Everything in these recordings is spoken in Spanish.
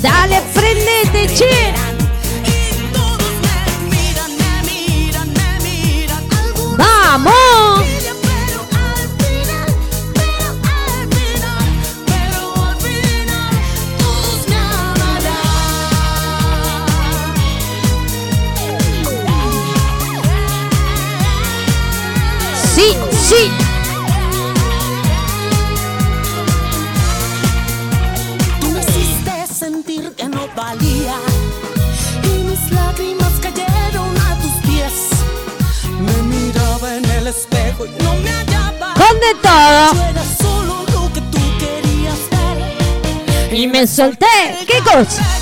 Dale, prendete, me solté. ¿Qué cosa?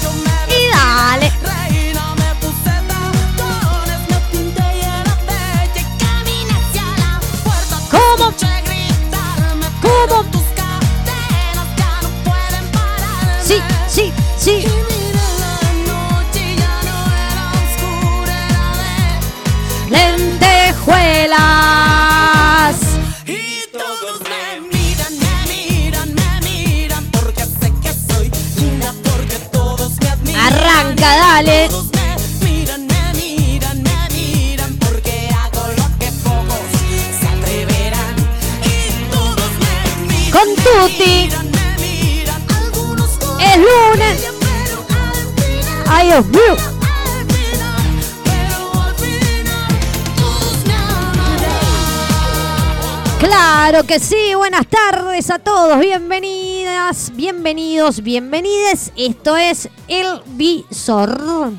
Pero al final todos me amarán. Claro que sí, buenas tardes a todos, bienvenidas, bienvenidos, bienvenides. Esto es El Visor.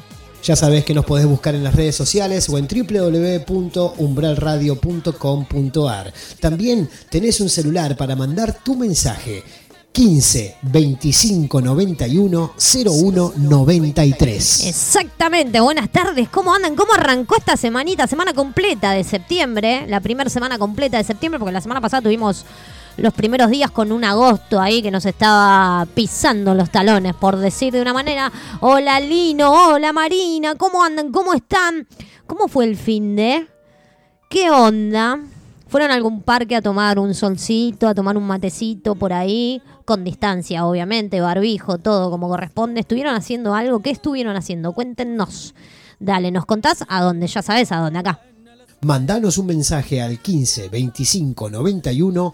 Ya sabés que nos podés buscar en las redes sociales o en www.umbralradio.com.ar. También tenés un celular para mandar tu mensaje. 15 25 91 01 93. Exactamente, buenas tardes, ¿cómo andan? ¿Cómo arrancó esta semanita? Semana completa de septiembre, la primera semana completa de septiembre, porque la semana pasada tuvimos los primeros días con un agosto ahí que nos estaba pisando los talones, por decir de una manera. Hola Lino, hola Marina, ¿cómo andan? ¿Cómo están? ¿Cómo fue el fin de? ¿Qué onda? ¿Fueron a algún parque a tomar un solcito, a tomar un matecito por ahí? Con distancia, obviamente, barbijo, todo como corresponde. ¿Estuvieron haciendo algo? ¿Qué estuvieron haciendo? Cuéntenos. Dale, nos contás a dónde, ya sabes a dónde, acá. Mandanos un mensaje al 15 25 91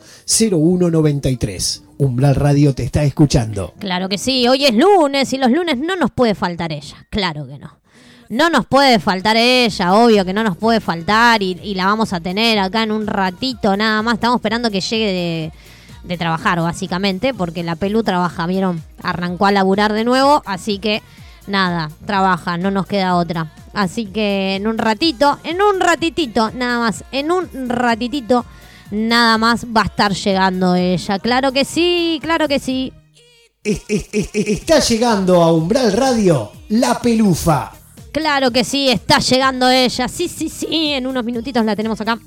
01 93. Umbral Radio te está escuchando. Claro que sí, hoy es lunes y los lunes no nos puede faltar ella, claro que no. No nos puede faltar ella, obvio que no nos puede faltar y, la vamos a tener acá en un ratito nada más. Estamos esperando que llegue de, de trabajar básicamente, porque la Pelu trabaja, vieron, arrancó a laburar de nuevo, así que nada, trabaja, no nos queda otra. Así que en un ratito, en un ratitito, nada más, en un ratitito, nada más va a estar llegando ella. Claro que sí, claro que sí. Es- es- es- está llegando a Umbral Radio la pelufa. Claro que sí, está llegando ella. Sí, sí, sí, en unos minutitos la tenemos acá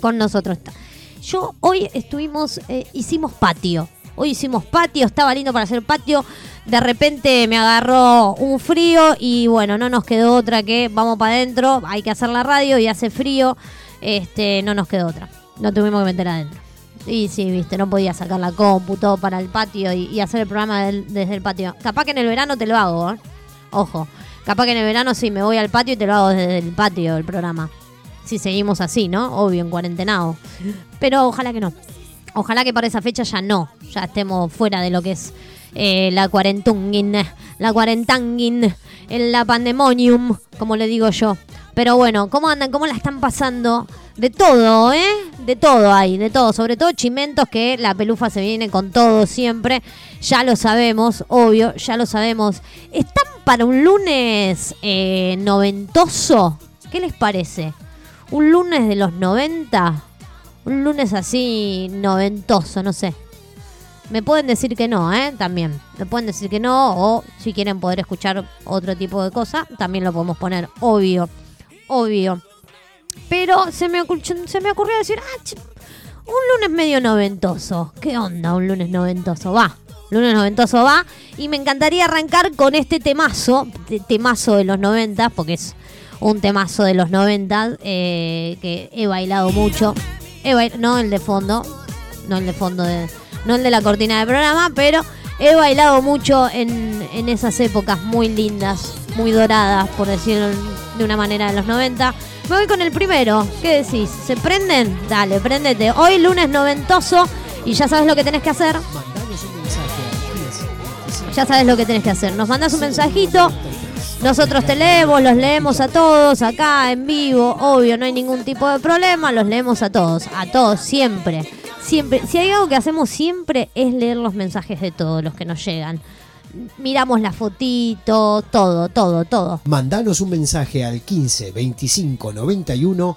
con nosotros. Yo hoy estuvimos, eh, hicimos patio. Hoy hicimos patio, estaba lindo para hacer patio. De repente me agarró un frío y bueno, no nos quedó otra que vamos para adentro, hay que hacer la radio y hace frío. Este, no nos quedó otra. No tuvimos que meter adentro. Y sí, viste, no podía sacar la compu, todo para el patio y, y hacer el programa del- desde el patio. Capaz que en el verano te lo hago, ¿eh? Ojo. Capaz que en el verano sí me voy al patio y te lo hago desde el patio el programa. Si seguimos así, ¿no? Obvio, en cuarentenado. Pero ojalá que no. Ojalá que para esa fecha ya no. Ya estemos fuera de lo que es eh, la cuarentungin, la cuarentangin, en la pandemonium, como le digo yo. Pero bueno, ¿cómo andan? ¿Cómo la están pasando? De todo, ¿eh? De todo hay, de todo. Sobre todo chimentos que la pelufa se viene con todo siempre. Ya lo sabemos, obvio, ya lo sabemos. ¿Están para un lunes eh, noventoso? ¿Qué les parece? ¿Un lunes de los 90? Un lunes así noventoso, no sé. Me pueden decir que no, ¿eh? También. Me pueden decir que no o si quieren poder escuchar otro tipo de cosa, también lo podemos poner, obvio. Obvio. Pero se me, se me ocurrió decir, ah, un lunes medio noventoso. ¿Qué onda un lunes noventoso? Va. Lunes noventoso va. Y me encantaría arrancar con este temazo, te- temazo de los 90, porque es un temazo de los 90 eh, que he bailado mucho. He bail- no el de fondo, no el de fondo, de, no el de la cortina de programa, pero He bailado mucho en, en esas épocas muy lindas, muy doradas, por decirlo de una manera, de los 90. Me voy con el primero. ¿Qué decís? ¿Se prenden? Dale, prendete. Hoy lunes noventoso y ya sabes lo que tenés que hacer. Mandanos un mensaje al 15 25 Ya sabes lo que tenés que hacer. Nos mandás un mensajito. Nosotros te leemos, los leemos a todos acá en vivo, obvio, no hay ningún tipo de problema, los leemos a todos, a todos, siempre. Siempre, si hay algo que hacemos siempre es leer los mensajes de todos los que nos llegan. Miramos la fotito, todo, todo, todo. Mandanos un mensaje al 15 25 91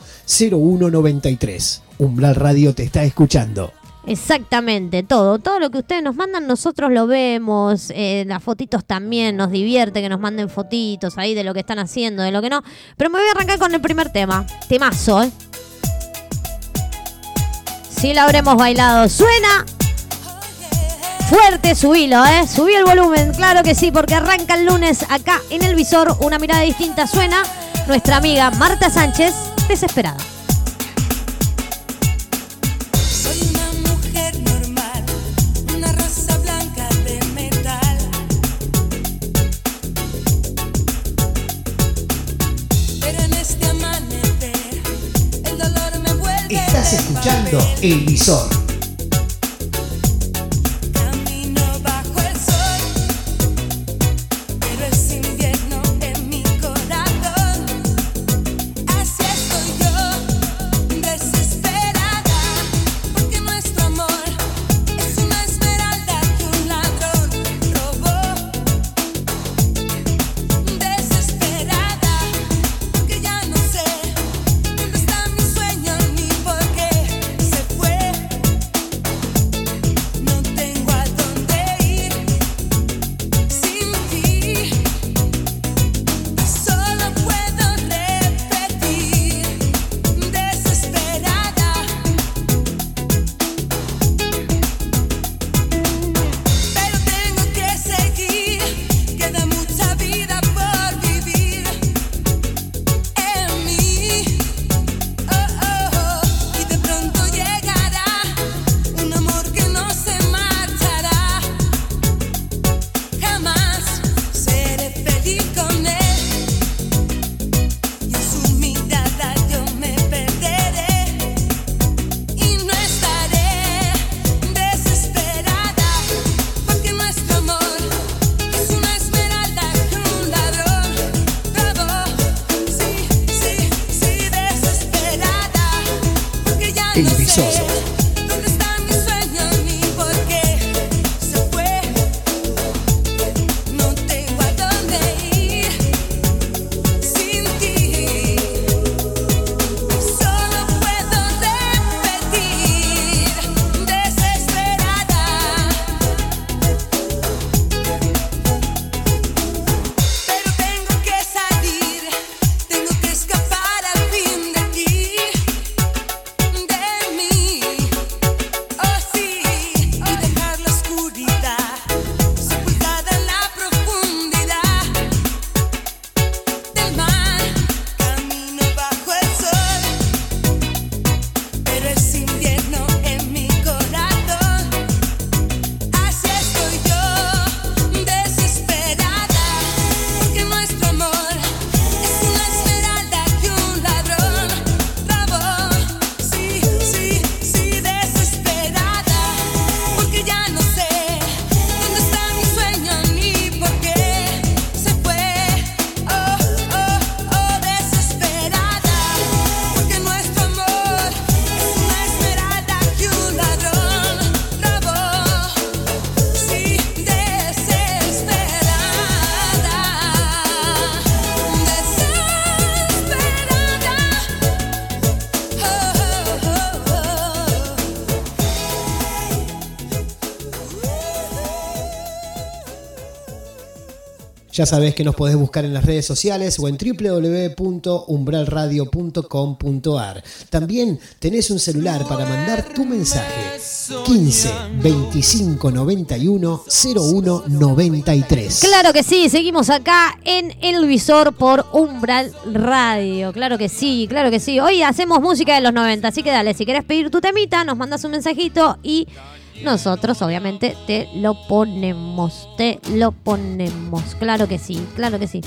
01 93. Umbral Radio te está escuchando. Exactamente, todo. Todo lo que ustedes nos mandan, nosotros lo vemos. eh, las fotitos también nos divierte que nos manden fotitos ahí de lo que están haciendo, de lo que no. Pero me voy a arrancar con el primer tema. Temazo, ¿eh? Sí, la habremos bailado. Suena fuerte, subilo, ¿eh? Subí el volumen, claro que sí, porque arranca el lunes acá en el visor. Una mirada distinta suena nuestra amiga Marta Sánchez, desesperada. Estás escuchando El Visor. Ya sabés que nos podés buscar en las redes sociales o en www.umbralradio.com.ar. También tenés un celular para mandar tu mensaje. 15 25 91 01 93. Claro que sí, seguimos acá en El Visor por Umbral Radio. Claro que sí, claro que sí. Hoy hacemos música de los 90, así que dale, si querés pedir tu temita, nos mandas un mensajito y nosotros obviamente te lo ponemos, te lo ponemos. Claro que sí, claro que sí.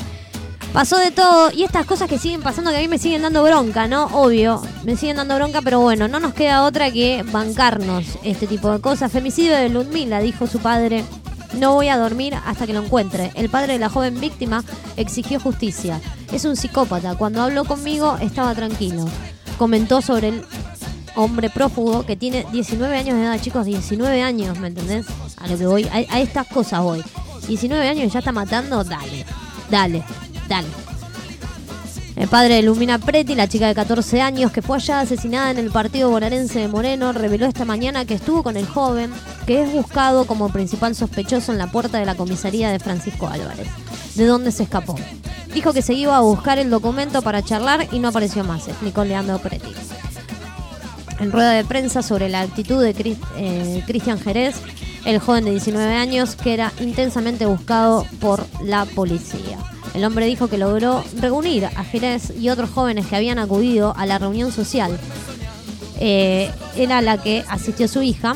Pasó de todo y estas cosas que siguen pasando que a mí me siguen dando bronca, ¿no? Obvio, me siguen dando bronca, pero bueno, no nos queda otra que bancarnos este tipo de cosas. Femicidio de Ludmila, dijo su padre. No voy a dormir hasta que lo encuentre. El padre de la joven víctima exigió justicia. Es un psicópata. Cuando habló conmigo estaba tranquilo. Comentó sobre el hombre prófugo que tiene 19 años de edad, chicos, 19 años, ¿me entendés? A lo que voy, a, a estas cosas voy. 19 años y ya está matando, dale, dale, dale. El padre de Lumina Preti, la chica de 14 años que fue allá asesinada en el partido bonaerense de Moreno, reveló esta mañana que estuvo con el joven, que es buscado como principal sospechoso en la puerta de la comisaría de Francisco Álvarez, de donde se escapó. Dijo que se iba a buscar el documento para charlar y no apareció más, explicó Leandro Preti. En rueda de prensa sobre la actitud de eh, Cristian Jerez, el joven de 19 años que era intensamente buscado por la policía. El hombre dijo que logró reunir a Jerez y otros jóvenes que habían acudido a la reunión social. Eh, era la que asistió su hija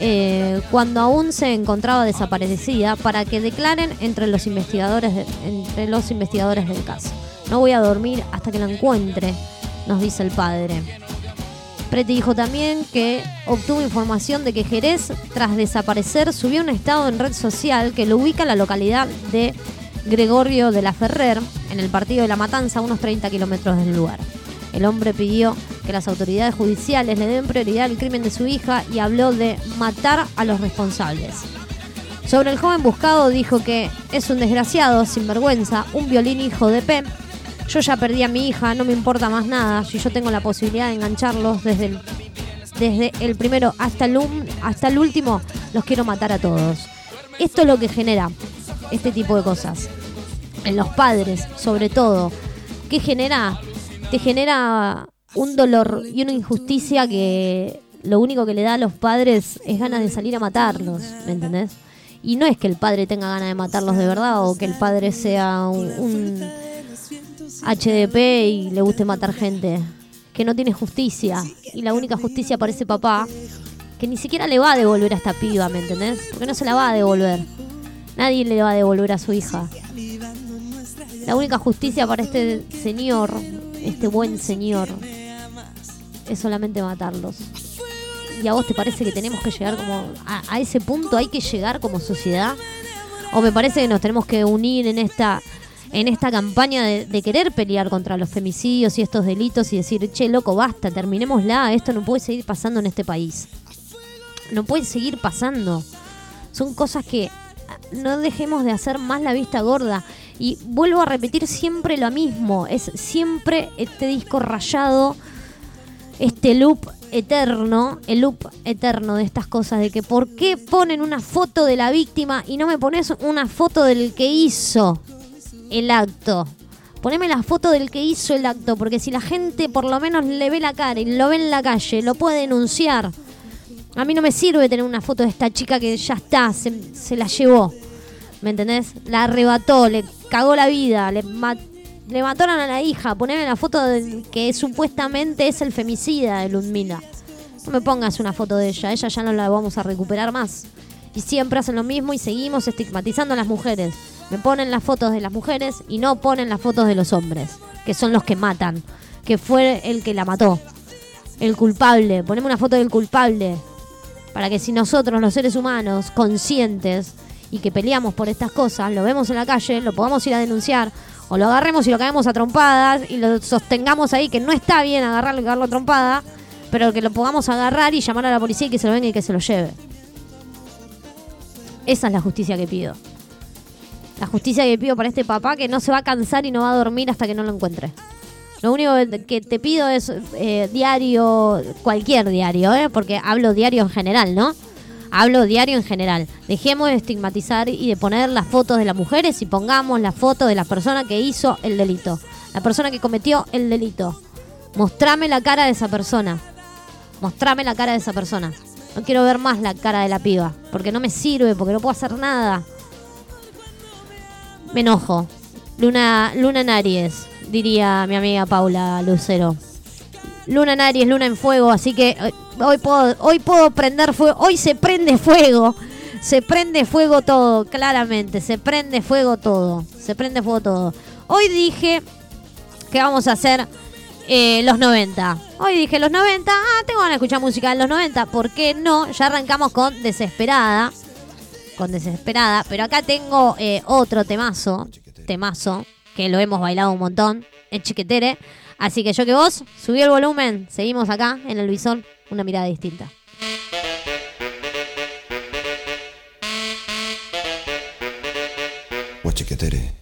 eh, cuando aún se encontraba desaparecida para que declaren entre los investigadores de- entre los investigadores del caso. No voy a dormir hasta que la encuentre, nos dice el padre. Preti dijo también que obtuvo información de que Jerez, tras desaparecer, subió un estado en red social que lo ubica en la localidad de Gregorio de la Ferrer, en el partido de La Matanza, a unos 30 kilómetros del lugar. El hombre pidió que las autoridades judiciales le den prioridad al crimen de su hija y habló de matar a los responsables. Sobre el joven buscado dijo que es un desgraciado, sinvergüenza, un violín hijo de P. Yo ya perdí a mi hija, no me importa más nada. Si yo tengo la posibilidad de engancharlos desde el, desde el primero hasta el, um- hasta el último, los quiero matar a todos. Esto es lo que genera este tipo de cosas. En los padres, sobre todo. ¿Qué genera? Te genera un dolor y una injusticia que lo único que le da a los padres es ganas de salir a matarlos, ¿me entendés? Y no es que el padre tenga ganas de matarlos de verdad o que el padre sea un, un HDP y le guste matar gente. Que no tiene justicia. Y la única justicia para ese papá, que ni siquiera le va a devolver a esta piba, ¿me entendés? Porque no se la va a devolver. Nadie le va a devolver a su hija. La única justicia para este señor, este buen señor, es solamente matarlos. ¿Y a vos te parece que tenemos que llegar como a, a ese punto? ¿Hay que llegar como sociedad? ¿O me parece que nos tenemos que unir en esta en esta campaña de, de querer pelear contra los femicidios y estos delitos y decir, che, loco, basta, terminémosla, esto no puede seguir pasando en este país. No puede seguir pasando. Son cosas que ah, no dejemos de hacer más la vista gorda. Y vuelvo a repetir siempre lo mismo, es siempre este disco rayado este loop eterno, el loop eterno de estas cosas, de que por qué ponen una foto de la víctima y no me pones una foto del que hizo el acto. Poneme la foto del que hizo el acto, porque si la gente por lo menos le ve la cara y lo ve en la calle, lo puede denunciar. A mí no me sirve tener una foto de esta chica que ya está, se, se la llevó. ¿Me entendés? La arrebató, le cagó la vida, le, ma- le mataron a la hija. Poneme la foto del que supuestamente es el femicida de Ludmila. No me pongas una foto de ella, ella ya no la vamos a recuperar más. Y siempre hacen lo mismo y seguimos estigmatizando a las mujeres. Me ponen las fotos de las mujeres y no ponen las fotos de los hombres, que son los que matan, que fue el que la mató. El culpable, poneme una foto del culpable. Para que si nosotros, los seres humanos, conscientes y que peleamos por estas cosas, lo vemos en la calle, lo podamos ir a denunciar, o lo agarremos y lo caemos a trompadas y lo sostengamos ahí, que no está bien agarrarlo y cagarlo a trompada, pero que lo podamos agarrar y llamar a la policía y que se lo venga y que se lo lleve. Esa es la justicia que pido. La justicia que pido para este papá que no se va a cansar y no va a dormir hasta que no lo encuentre. Lo único que te pido es eh, diario, cualquier diario, ¿eh? porque hablo diario en general, ¿no? Hablo diario en general. Dejemos de estigmatizar y de poner las fotos de las mujeres y pongamos la foto de la persona que hizo el delito. La persona que cometió el delito. Mostrame la cara de esa persona. Mostrame la cara de esa persona. No quiero ver más la cara de la piba, porque no me sirve, porque no puedo hacer nada. Me enojo. Luna, Luna en Aries, diría mi amiga Paula Lucero. Luna en Aries, Luna en Fuego, así que eh, hoy puedo, hoy puedo prender fuego, hoy se prende fuego, se prende fuego todo, claramente, se prende fuego todo, se prende fuego todo. Hoy dije que vamos a hacer eh, los 90. Hoy dije los 90, ah, tengo ganas de escuchar música de los 90, ¿por qué no? Ya arrancamos con Desesperada, con Desesperada, pero acá tengo eh, otro temazo, temazo, que lo hemos bailado un montón, en Chiquetere. Así que yo que vos, subí el volumen, seguimos acá en el visor, una mirada distinta. Guachiquetere.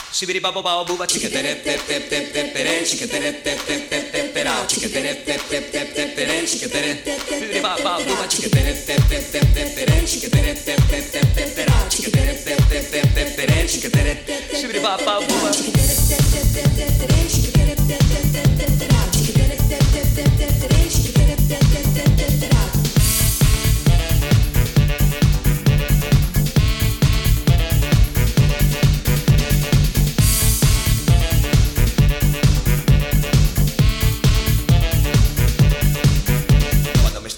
tep tep tere, chiquetere. Sibiri papo pao buba, chiquetere tep tep tep tep tere, chiquetere tep tep tep tep perao, chiquetere tep tep tep tep tere, chiquetere. Sibiri pa pa buba, chiquetere tep tep tep tep tere, chiquetere tep tep tep tep perao, chiquetere tep tep tep tep tere, chiquetere. Sibiri pa pa buba. Cuando me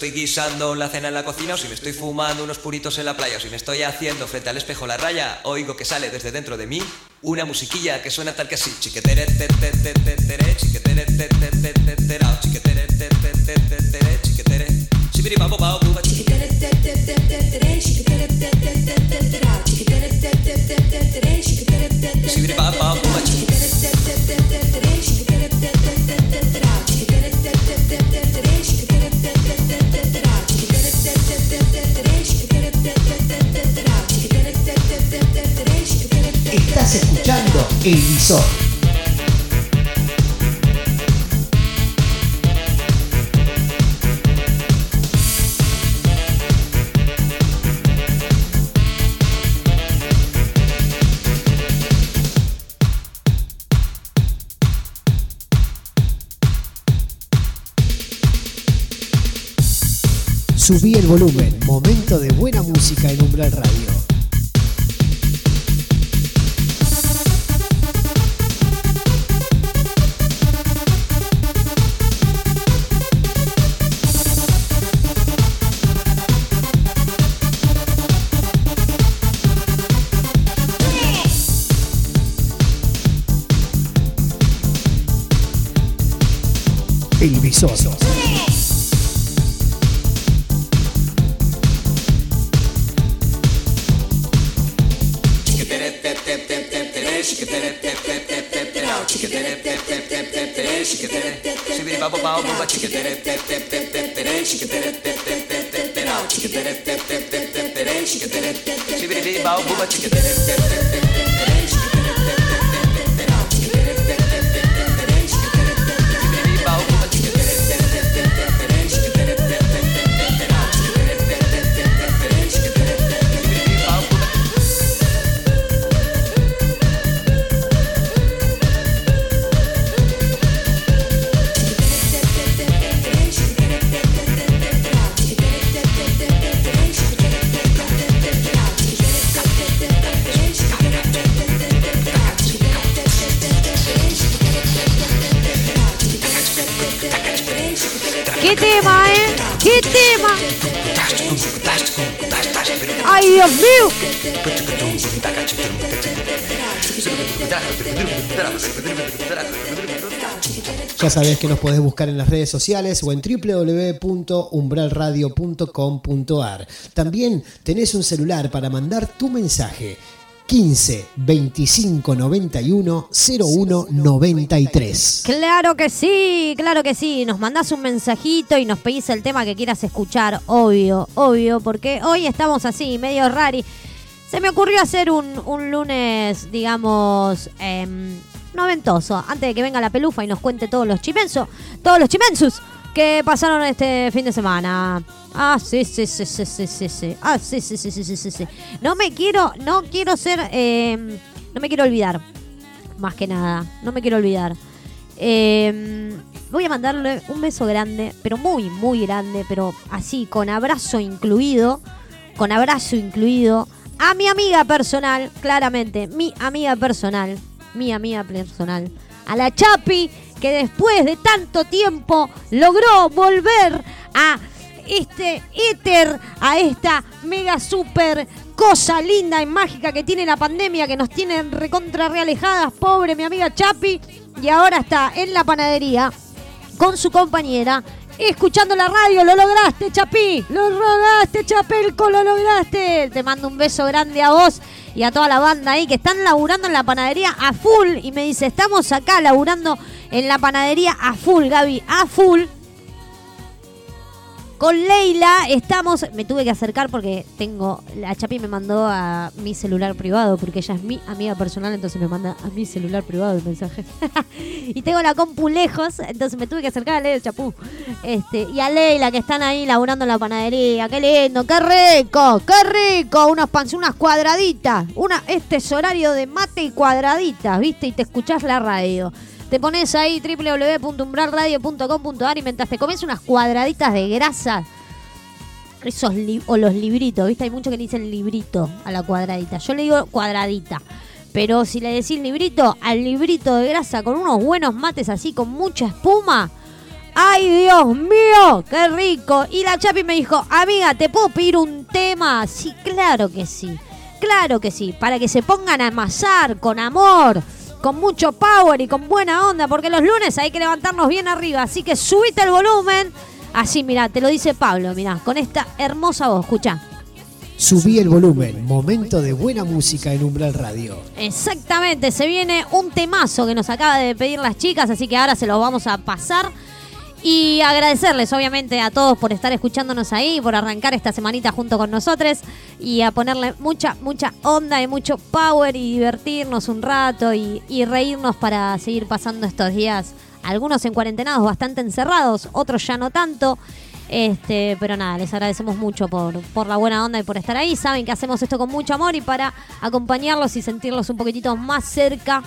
estoy guisando la cena en la cocina o si me estoy fumando unos puritos en la playa o si me estoy haciendo frente al espejo la raya, oigo que sale desde dentro de mí una musiquilla que suena tal que así. Chiquetere te te te te tere, chiquetere te te te te terao, chiquetere te te te te tere, chiquetere. Sibiri papo pao buba, chiquetere. Sibiri pa pa buba, chiquetere. Estás escuchando El. Subí el volumen. Momento de buena música en Umbral Radio. El. Sibiri papo pao buba, chiquetere tep tep tep tep tere, chiquetere tep tep tep tep terao, chiquetere tep tep tep tep tere, chiquetere. Sibiri pao buba, chiquetere tep tep tep tep tere, chiquetere tep tep tep tep terao, Ya sabés que nos podés buscar en las redes sociales o en www.umbralradio.com.ar. También tenés un celular para mandar tu mensaje. 15 25 91 01 93. Claro que sí, claro que sí. Nos mandás un mensajito y nos pedís el tema que quieras escuchar, obvio, obvio, porque hoy estamos así, medio rari. Se me ocurrió hacer un, un lunes, digamos, em, noventoso, antes de que venga la pelufa y nos cuente todos los chimensos, todos los chimensus que pasaron este fin de semana. Ah, sí, sí, sí, sí, sí, sí, sí. Ah, sí, sí, sí, sí, sí, sí, sí. No me quiero, no quiero ser, em, no me quiero olvidar, más que nada, no me quiero olvidar. Em, voy a mandarle un beso grande, pero muy, muy grande, pero así, con abrazo incluido, con abrazo incluido, a mi amiga personal, claramente, mi amiga personal, mi amiga personal, a la Chapi, que después de tanto tiempo logró volver a este éter, a esta mega super cosa linda y mágica que tiene la pandemia, que nos tiene recontra realejadas, pobre mi amiga Chapi, y ahora está en la panadería con su compañera. Escuchando la radio, lo lograste, Chapi, lo lograste, Chapelco, lo lograste. Te mando un beso grande a vos y a toda la banda ahí que están laburando en la panadería a full. Y me dice, estamos acá laburando en la panadería a full, Gaby, a full. Con Leila estamos. Me tuve que acercar porque tengo. La Chapi me mandó a mi celular privado porque ella es mi amiga personal, entonces me manda a mi celular privado el mensaje. y tengo la compu lejos, entonces me tuve que acercar a Leila Chapú. Este, y a Leila que están ahí laburando en la panadería. ¡Qué lindo! ¡Qué rico! ¡Qué rico! Unos pans, unas cuadraditas. Una, este es horario de mate y cuadraditas, ¿viste? Y te escuchás la radio. Te pones ahí www.umbralradio.com.ar y mientras te comes unas cuadraditas de grasa, esos o los libritos, ¿viste? Hay muchos que le dicen librito a la cuadradita. Yo le digo cuadradita. Pero si le decís librito, al librito de grasa con unos buenos mates así, con mucha espuma. ¡Ay, Dios mío! ¡Qué rico! Y la Chapi me dijo, amiga, ¿te puedo pedir un tema? Sí, claro que sí. Claro que sí. Para que se pongan a amasar con amor, con mucho power y con buena onda, porque los lunes hay que levantarnos bien arriba. Así que subite el volumen. Así, mira, te lo dice Pablo, mira, con esta hermosa voz, escucha. Subí el volumen, momento de buena música en Umbral Radio. Exactamente, se viene un temazo que nos acaba de pedir las chicas, así que ahora se los vamos a pasar. Y agradecerles, obviamente, a todos por estar escuchándonos ahí, por arrancar esta semanita junto con nosotros y a ponerle mucha, mucha onda y mucho power y divertirnos un rato y, reírnos para seguir pasando estos días. Algunos en cuarentenados, bastante encerrados, otros ya no tanto. Este, pero nada, les agradecemos mucho por, por la buena onda y por estar ahí. Saben que hacemos esto con mucho amor y para acompañarlos y sentirlos un poquitito más cerca,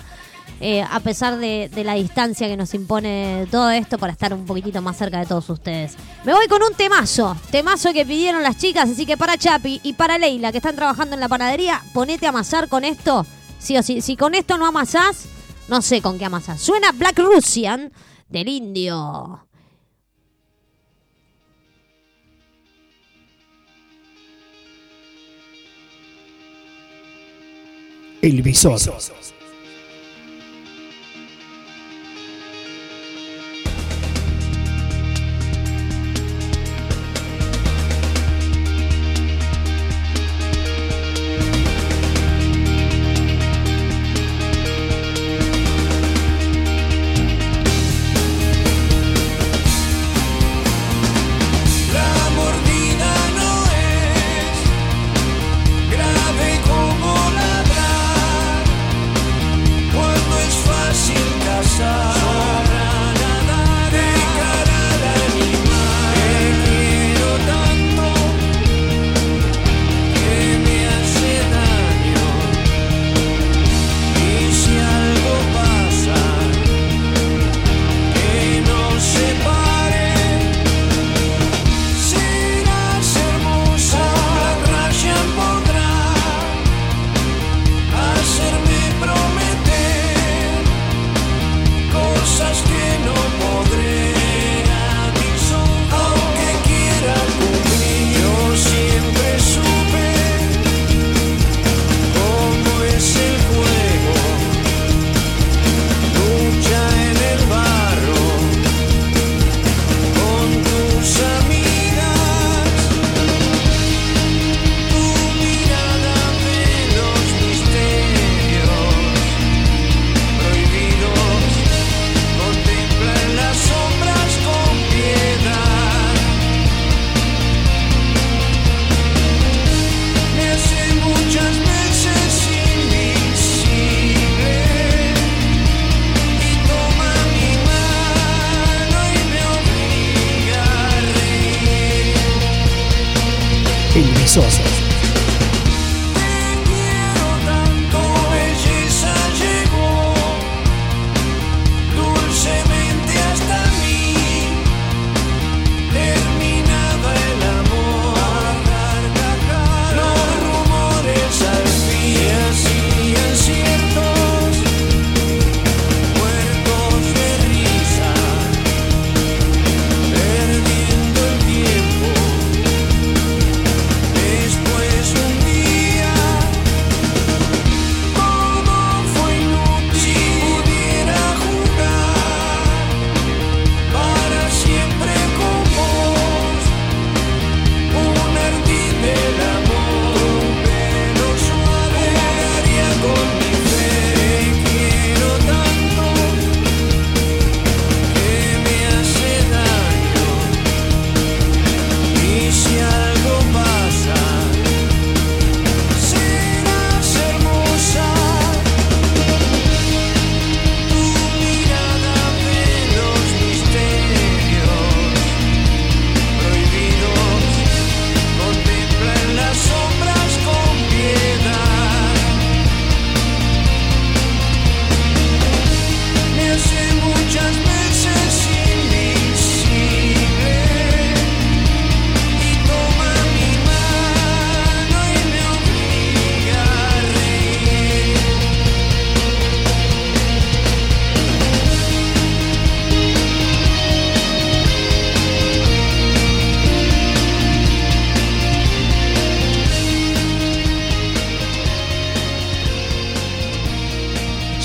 eh, a pesar de, la distancia que nos impone todo esto, para estar un poquitito más cerca de todos ustedes. Me voy con un temazo, temazo que pidieron las chicas, así que para Chapi y para Leila, que están trabajando en la panadería, ponete a amasar con esto. Sí o sí, si con esto no amasás, no sé con qué amasás. Suena Black Russian del indio. El visor.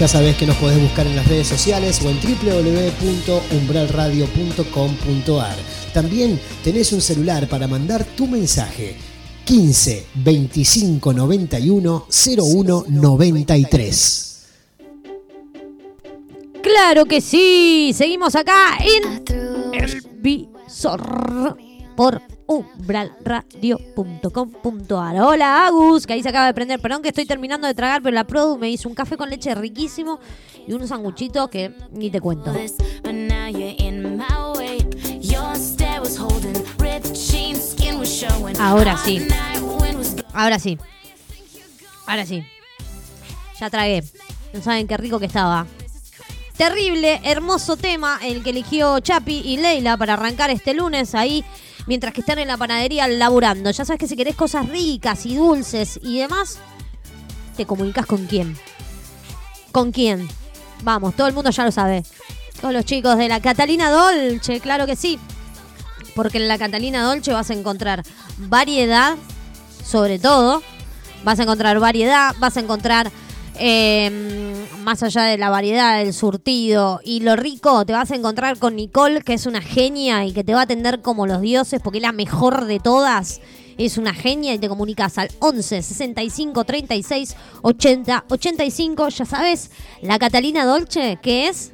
Ya sabés que nos podés buscar en las redes sociales o en www.umbralradio.com.ar. También tenés un celular para mandar tu mensaje. 15 25 91 01 93. Claro que sí. Seguimos acá en El Visor por umbralradio.com.ar. Hola Agus, que ahí se acaba de prender. Perdón que estoy terminando de tragar, pero la Produ me hizo un café con leche riquísimo y unos sanguchitos que ni te cuento. Ahora sí. Ahora sí. Ahora sí. Ya tragué. No saben qué rico que estaba. Terrible, hermoso tema el que eligió Chapi y Leila para arrancar este lunes ahí mientras que están en la panadería laburando. Ya sabes que si querés cosas ricas y dulces y demás, te comunicas con quién. ¿Con quién? Vamos, todo el mundo ya lo sabe. Con los chicos de la Catalina Dolce, claro que sí. Porque en la Catalina Dolce vas a encontrar variedad, sobre todo. Vas a encontrar variedad, vas a encontrar eh, más allá de la variedad, del surtido y lo rico, te vas a encontrar con Nicole, que es una genia y que te va a atender como los dioses, porque es la mejor de todas. Es una genia y te comunicas al 11 65 36 80 85. Ya sabes, la Catalina Dolce, que es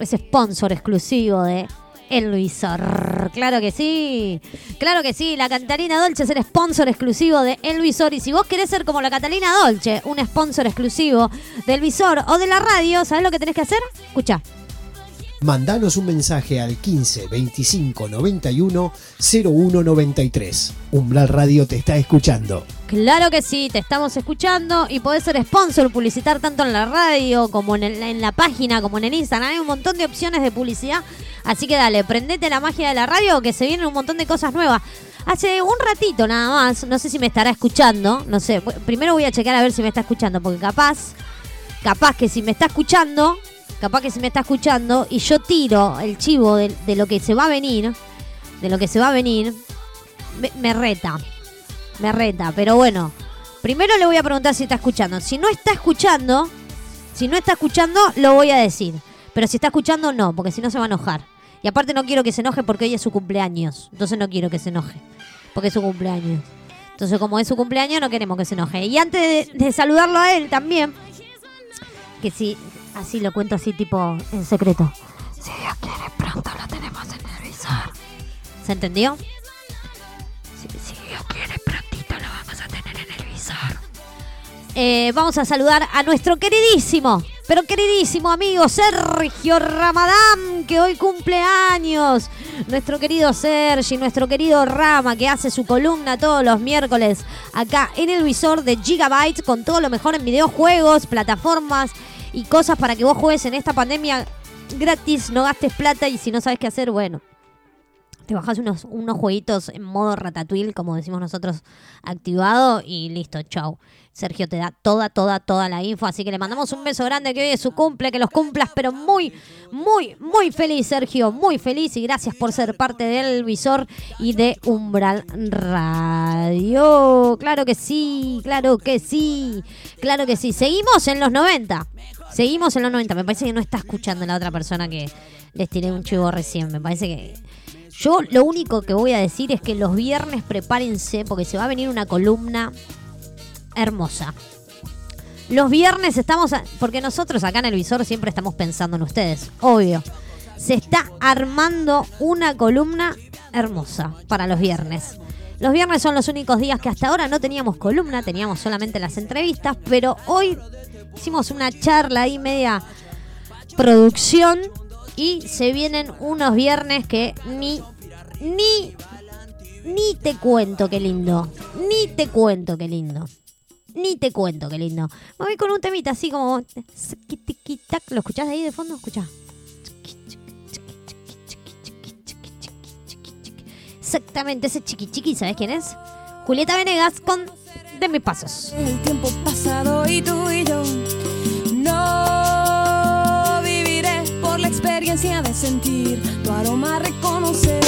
es sponsor exclusivo de El Luisor. Claro que sí. Claro que sí. La Catalina Dolce es el sponsor exclusivo de El Visor. Y si vos querés ser como la Catalina Dolce, un sponsor exclusivo del Visor o de la radio, ¿sabés lo que tenés que hacer? Escucha. Mandanos un mensaje al 15 25 91 01 93. Umbral Radio te está escuchando. Claro que sí, te estamos escuchando y podés ser sponsor, publicitar tanto en la radio como en, en la página, como en el Instagram. Hay un montón de opciones de publicidad. Así que dale, prendete la magia de la radio que se vienen un montón de cosas nuevas. Hace un ratito nada más, no sé si me estará escuchando, no sé, primero voy a checar a ver si me está escuchando, porque capaz, capaz que si me está escuchando, capaz que si me está escuchando y yo tiro el chivo de, lo que se va a venir, de lo que se va a venir, me, me reta, me reta, pero bueno, primero le voy a preguntar si está escuchando. Si no está escuchando, si no está escuchando, lo voy a decir. Pero si está escuchando, no, porque si no se va a enojar. Y aparte no quiero que se enoje porque hoy es su cumpleaños. Entonces no quiero que se enoje. Porque es su cumpleaños. Entonces como es su cumpleaños no queremos que se enoje. Y antes de, de saludarlo a él también, que si, así lo cuento así tipo en secreto. Si Dios quiere, pronto lo tenemos en el visor. ¿Se entendió? Si, si Dios quiere, prontito lo vamos a tener en el visor. Eh, vamos a saludar a nuestro queridísimo, pero queridísimo amigo Sergio Ramadán, que hoy cumple años. Nuestro querido Sergi, nuestro querido Rama, que hace su columna todos los miércoles acá en el visor de Gigabyte con todo lo mejor en videojuegos, plataformas y cosas para que vos juegues en esta pandemia gratis, no gastes plata y si no sabes qué hacer, bueno, te bajas unos, unos jueguitos en modo ratatouille, como decimos nosotros, activado y listo, chau. Sergio te da toda, toda, toda la info, así que le mandamos un beso grande, que hoy es su cumple, que los cumplas, pero muy, muy, muy feliz, Sergio, muy feliz y gracias por ser parte del visor y de Umbral Radio. Claro que sí, claro que sí, claro que sí. Seguimos en los 90, seguimos en los 90, me parece que no está escuchando la otra persona que les tiré un chivo recién, me parece que... Yo lo único que voy a decir es que los viernes prepárense porque se va a venir una columna hermosa. Los viernes estamos, porque nosotros acá en el visor siempre estamos pensando en ustedes, obvio. Se está armando una columna hermosa para los viernes. Los viernes son los únicos días que hasta ahora no teníamos columna, teníamos solamente las entrevistas, pero hoy hicimos una charla ahí media producción y se vienen unos viernes que ni ni ni te cuento qué lindo, ni te cuento qué lindo. Ni te cuento qué lindo. Me voy con un temita así como. ¿Lo escuchás ahí de fondo? Escuchá. Exactamente, ese chiqui chiqui, ¿sabes quién es? Julieta Venegas con De mis pasos. El tiempo pasado y tú y yo no viviré por la experiencia de sentir tu aroma reconocer.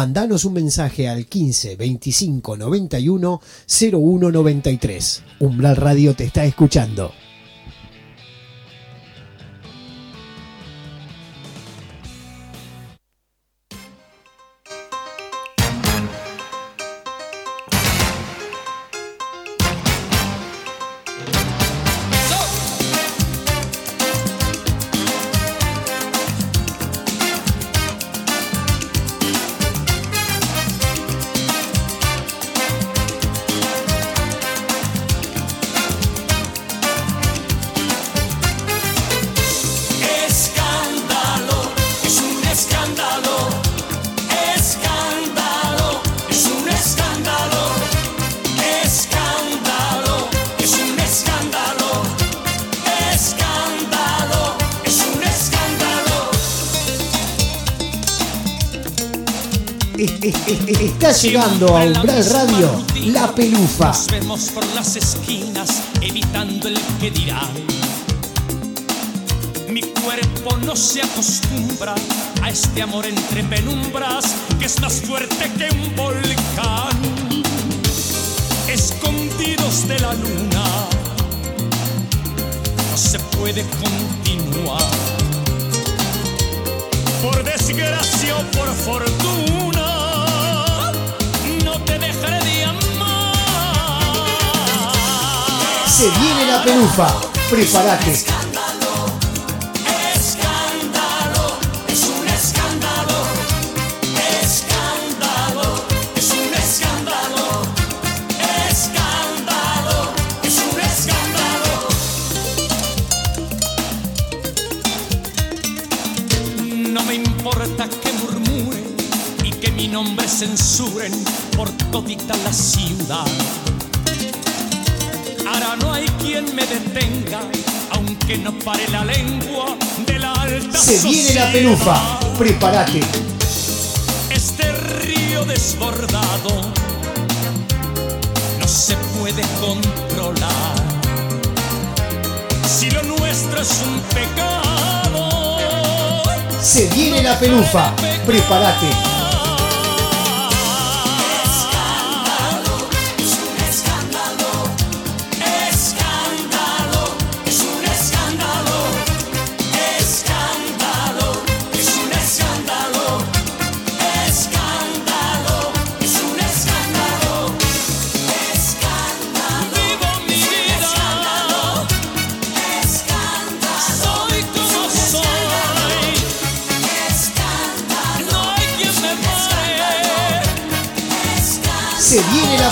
Mandanos un mensaje al 15 25 91 01 93. Umbral Radio te está escuchando. Está llegando a Umbral Radio La Pelufa. Nos vemos por las esquinas, evitando el que dirán. Mi cuerpo no se acostumbra a este amor entre penumbras que es más fuerte que un volcán. Escondidos de la luna, no se puede continuar. Por desgracia o por fortuna, murmuren y que mi nombre censuren por todita la ciudad. No hay quien me detenga, aunque no pare la lengua de la alta Se viene La Pelufa. sociedad. Prepárate. Este río desbordado no se puede controlar. Si lo nuestro es un pecado, Se viene La Pelufa. Prepárate.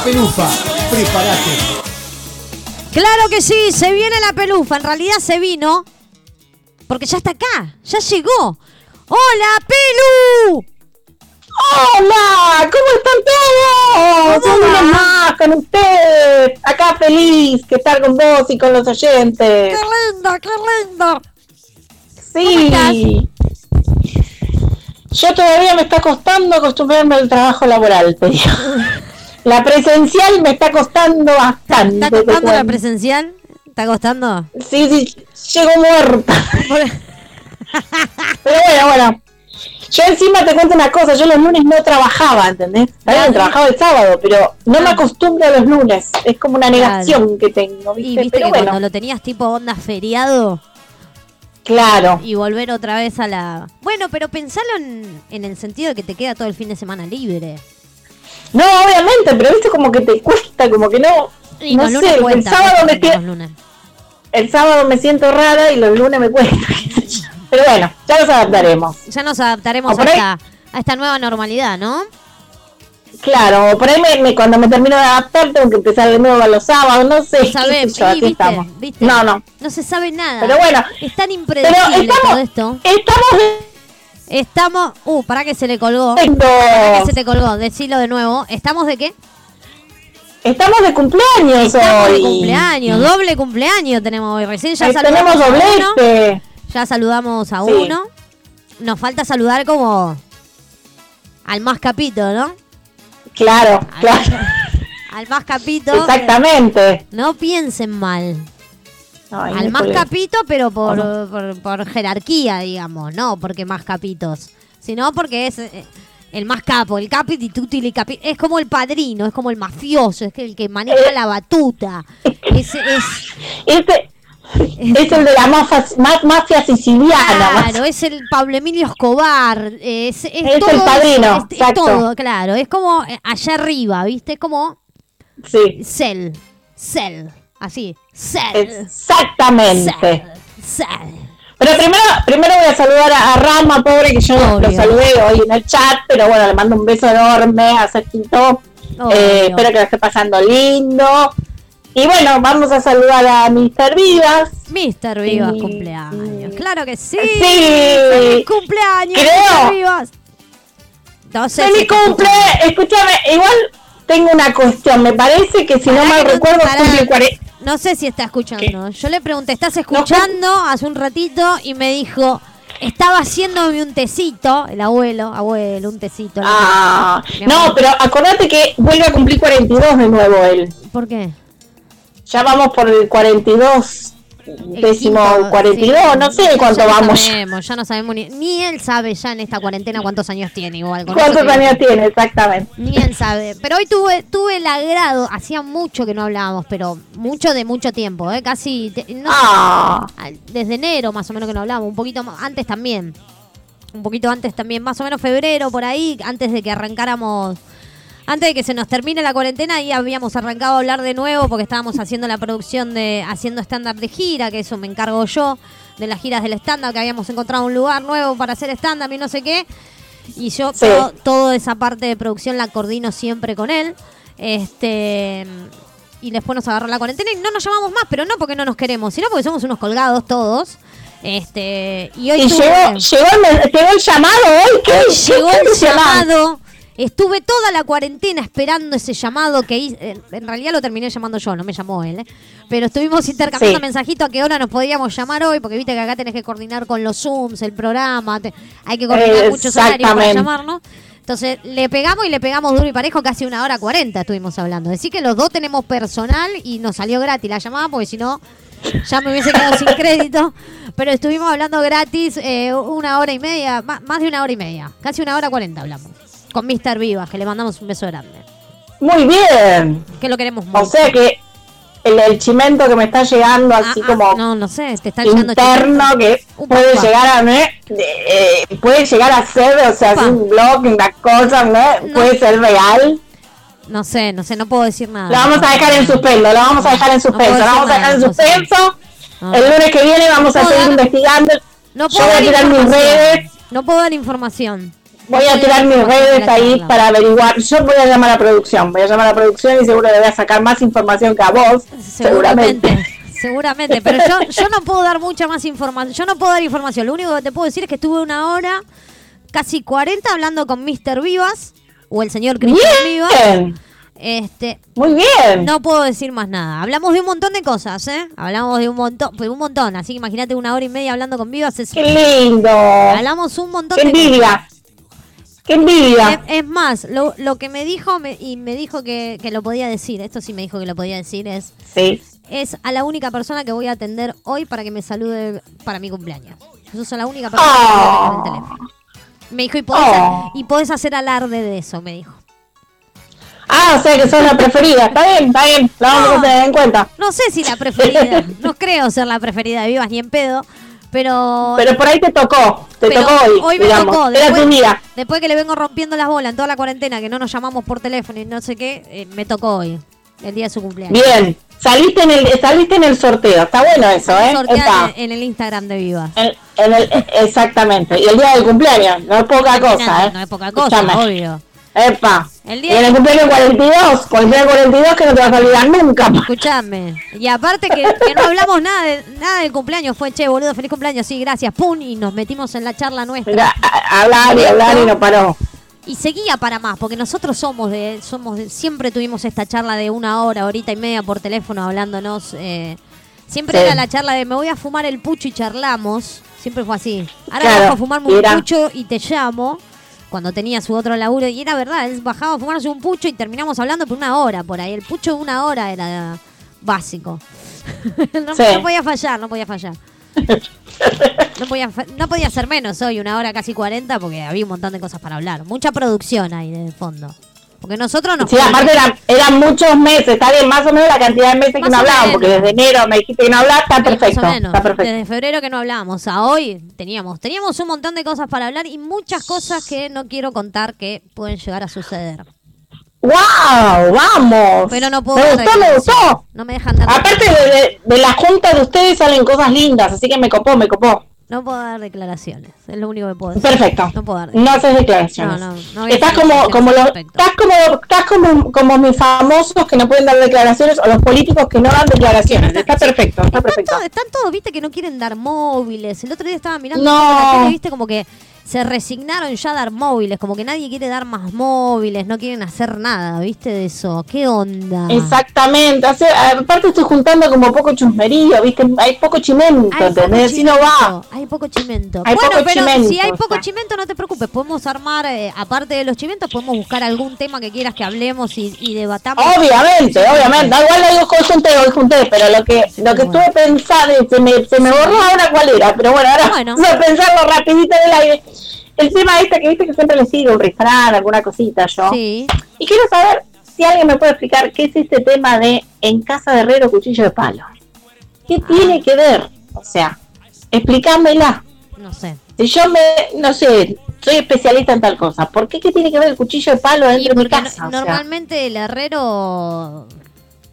Pelufa. Prepárate. Claro que sí, se viene la pelufa. En realidad se vino. Porque ya está acá. Ya llegó. ¡Hola, Pelu! ¡Hola! ¿Cómo están todos? ¿Cómo Un lunes va? más con ustedes. Acá feliz que estar con vos y con los oyentes. ¡Qué lindo, qué lindo! Sí. Yo todavía me está costando acostumbrarme al trabajo laboral, te digo. La presencial me está costando bastante. ¿Está costando la presencial? ¿Está costando? Sí, sí, llego muerta. Pero bueno, bueno. Yo encima te cuento una cosa, yo los lunes no trabajaba, ¿entendés? Claro. trabajaba el sábado, pero no me Ah. acostumbro a los lunes. Es como una negación que tengo, Y ¿viste? viste Pero que bueno, cuando lo tenías tipo onda feriado claro. y volver otra vez a la... Bueno, pero pensalo en, en el sentido de que te queda todo el fin de semana libre. No, obviamente, pero viste como que te cuesta, como que no. Y no sé, el sábado, ¿no? me siento, el sábado me siento rara y los lunes me cuesta. Pero bueno, ya nos adaptaremos. Ya nos adaptaremos a esta, a esta nueva normalidad, ¿no? Claro, por ahí me, me- cuando me termino de adaptar tengo que empezar de nuevo a los sábados, no sé. qué Sabemos, viste, estamos. viste. No, no. No se sabe nada. Pero bueno, Es tan pero impredecible todo estamos, esto. estamos Estamos... Uh, para que se le colgó. Para que se te colgó. Decilo de nuevo. ¿Estamos de qué? estamos de cumpleaños Estamos de hoy. cumpleaños. Doble cumpleaños tenemos hoy. Recién ya Ahí saludamos tenemos a uno. Ya saludamos a Sí. uno. Nos falta saludar como... Al más capito, ¿no? Claro, claro. Al más capito. Exactamente. No piensen mal. Ay, Al más colega. capito, pero por, ¿O por, por jerarquía, digamos, no porque más capitos, sino porque es eh, el más capo, el capiti li capi- es como el padrino, es como el mafioso, es el que Eh. maneja la batuta. Es, es, Este es el de la mafia, ma- mafia siciliana. claro, es el Pablo Emilio Escobar, es, todo el padrino, es- todo, claro, es como eh, allá arriba, ¿viste? Es como Sí, Cell, Cell, así, Cell, exactamente. Cell. Pero primero, primero voy a saludar a, a Rama, pobre, que yo lo- saludé hoy en el chat, pero bueno, le mando un beso enorme a Sergito. Eh, espero que lo esté pasando lindo. Y bueno, vamos a saludar a Mr. Vivas. Mr. Vivas Sí. cumpleaños. Claro que sí. Sí. ¡Feliz cumpleaños, Creo. Mr. Vivas! No sé ¡Feliz si cumple! Escúchame, igual tengo una cuestión. Me parece que si no mal no- recuerdo, cumple 40. No sé si está escuchando. Yo le pregunté, ¿estás escuchando? Hace un ratito y me dijo, Estaba haciéndome un tecito, el abuelo, abuelo, un tecito. Ah, no, pero acordate que vuelve a cumplir 42 de nuevo él. ¿Por qué? Ya vamos por el 42, El décimo quinto, 42, sí. no sé cuánto Ya no vamos. Sabemos, ya no sabemos ni, ni él sabe ya en esta cuarentena cuántos años tiene igual. ¿Cuántos años tiene exactamente? Ni él sabe. Pero hoy tuve, tuve el agrado, hacía mucho que no hablábamos, pero mucho de mucho tiempo, ¿eh? Casi, te- no sé, Ah, desde enero más o menos que no hablábamos, un poquito más, antes también. Un poquito antes también, más o menos febrero, por ahí, antes de que arrancáramos, antes de que se nos termine la cuarentena, ahí habíamos arrancado a hablar de nuevo porque estábamos haciendo la producción de, haciendo estándar de gira, que eso me encargo yo, de las giras del estándar, que habíamos encontrado un lugar nuevo para hacer estándar y no sé qué. Y yo Sí. todo, toda esa parte de producción la coordino siempre con él. Este y después nos agarró la cuarentena y no nos llamamos más, pero no porque no nos queremos, sino porque somos unos colgados todos. Este, y hoy y tuve- llegó, llegó, el, llegó el llamado hoy, ¿qué? llegó ¿Qué el llamado. Estuve toda la cuarentena esperando ese llamado que hice. En- realidad lo terminé llamando yo, no me llamó él. ¿eh? Pero estuvimos intercambiando Sí. mensajitos a qué hora nos podíamos llamar hoy, porque viste que acá tenés que coordinar con los Zooms, el programa. te- hay que coordinar muchos horarios para llamarnos. Entonces le pegamos y le pegamos duro y parejo, casi una hora cuarenta estuvimos hablando. Decir que los dos tenemos personal y nos salió gratis la llamada, porque si no, ya me hubiese quedado sin crédito. Pero estuvimos hablando gratis eh, una hora y media, más de una hora y media, casi una hora cuarenta hablamos. Con Mr. Vivas, que le mandamos un beso grande. Muy bien. Que lo queremos mucho. O sea que el, el chimento que me está llegando así Ah, ah, como no, no sé, te está llegando interno que Upa, puede upa. llegar a ¿no? Eh, puede llegar a ser o sea un blog una cosa ¿no? No. puede ser real No sé, no sé, no puedo decir nada. lo vamos a dejar en suspenso lo vamos a dejar en suspenso lo vamos a dejar en suspenso el lunes que viene vamos a seguir investigando No yo puedo voy a dar tirar mis redes No puedo dar información. Voy a tirar mis redes ahí para averiguar yo voy a llamar a producción voy a llamar a producción y seguro le voy a sacar más información que a vos seguramente, Seguramente. Seguramente, pero yo, yo no puedo dar mucha más información. Yo no puedo dar información. Lo único que te puedo decir es que estuve una hora, casi 40, hablando con Mr. Vivas, o el señor Cristian Vivas. Este, muy bien no puedo decir más nada. Hablamos de un montón de cosas, ¿eh? Hablamos de un montón, pues un montón. Así que imagínate una hora y media hablando con Vivas. Es, qué lindo hablamos un montón qué de cosas. Envidia qué envidia Es, es más, lo, lo que me dijo me- y me dijo que, que lo podía decir, esto sí me dijo que lo podía decir, es sí es a la única persona que voy a atender hoy para que me salude para mi cumpleaños. Yo soy la única persona que voy a atender el teléfono. Me dijo, y podés, Oh. y podés hacer alarde de eso, me dijo. Ah, o sea que sos la preferida. Está bien, está bien. La vamos No. a tener en cuenta. No sé si la preferida, no creo ser la preferida de Vivas ni en pedo, pero... Pero por ahí te tocó. Te tocó hoy. me digamos. tocó. Era tu Después, día. después que le vengo rompiendo las bolas en toda la cuarentena, que no nos llamamos por teléfono y no sé qué, eh, me tocó hoy, el día de su cumpleaños. Bien. Saliste en el, saliste en el sorteo. Está bueno eso, ¿eh? En, en el Instagram de Vivas. En- en el- exactamente. Y el día del cumpleaños. No es poca cosa, ¿eh? No es poca cosa, Escúchame. obvio. Epa. El y día en el cumpleaños 42. Cumpleaños 42 que no te vas a olvidar nunca. Escuchame. Y aparte que, que no hablamos nada, de, nada del cumpleaños. Fue, che, boludo, feliz cumpleaños. Sí, gracias. Pum, y nos metimos en la charla nuestra. Mira, a- a hablar y hablar y no paró. Y seguía para más, porque nosotros somos de, somos de- siempre tuvimos esta charla de una hora, horita y media por teléfono hablándonos. eh, siempre Sí. era la charla de me voy a fumar el pucho y charlamos. Siempre fue así. Ahora Claro, a fumarme un pucho y te llamo. Cuando tenía su otro laburo. Y era verdad, él bajaba a fumarse un pucho y terminamos hablando por una hora por ahí. El pucho de una hora era básico. no, Sí. no podía fallar, no podía fallar. No podía, no podía ser menos hoy, una hora casi 40, porque había un montón de cosas para hablar. Mucha producción ahí de fondo. Porque nosotros nos. Sí, aparte eran, eran muchos meses, está bien, más o menos la cantidad de meses que no hablaban, porque desde enero me dijiste que no hablaba, está Sí, más o perfecto, menos. está perfecto. Desde febrero que no hablábamos a hoy teníamos teníamos un montón de cosas para hablar y muchas cosas que no quiero contar que pueden llegar a suceder. ¡Wow! ¡Vamos! Pero no puedo Me gustó, me gustó. No me dejan dar Aparte de, de- de la junta de ustedes salen cosas lindas, así que me copó, me copó. No puedo dar declaraciones. Es lo único que puedo decir. Perfecto. No puedo dar No haces declaraciones. No, no, no estás como, como los, estás como, estás como, como mis famosos que no pueden dar declaraciones o los políticos que no dan declaraciones. Está perfecto, está Están perfecto. todos, están todos, viste, que no quieren dar móviles. El otro día estaba mirando No. la tele, viste, como que se resignaron ya a dar móviles, como que nadie quiere dar más móviles, no quieren hacer nada, ¿viste? De eso. ¿Qué onda? Exactamente. Hace- aparte estoy juntando como poco chusmerío, ¿viste? Hay poco chimento, Hay poco ¿entendés? Si no va. chimento, Hay poco chimento. Hay bueno, poco pero chimento, si hay poco está. chimento, no te preocupes. Podemos armar, eh, aparte de los chimentos, podemos buscar algún tema que quieras que hablemos y, y debatamos. Obviamente, obviamente. Da igual lo junté, hoy junté, pero lo que, lo que estuve pensando, se me, se me borró ahora cuál era, pero bueno, ahora Bueno. vamos a pensarlo rapidito en el aire. El tema este que viste que siempre le sigo, un restaurante, alguna cosita yo. Sí. Y quiero saber si alguien me puede explicar qué es este tema de en casa de herrero cuchillo de palo. ¿Qué Ah. tiene que ver? O sea, explícamela. No sé. Si yo me, no sé, soy especialista en tal cosa, ¿por qué qué tiene que ver el cuchillo de palo dentro de mi casa? no- O sea, normalmente el herrero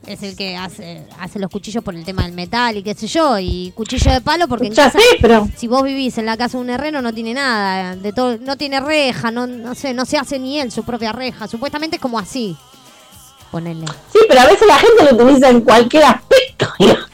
es el que hace, hace los cuchillos por el tema del metal y qué sé yo, y cuchillo de palo porque en casa, sé, pero si vos vivís en la casa de un herrero no tiene nada, de todo, no tiene reja, no, no sé, no se hace ni él su propia reja, supuestamente es como así. Ponele. Sí, pero a veces la gente lo utiliza en cualquier aspecto.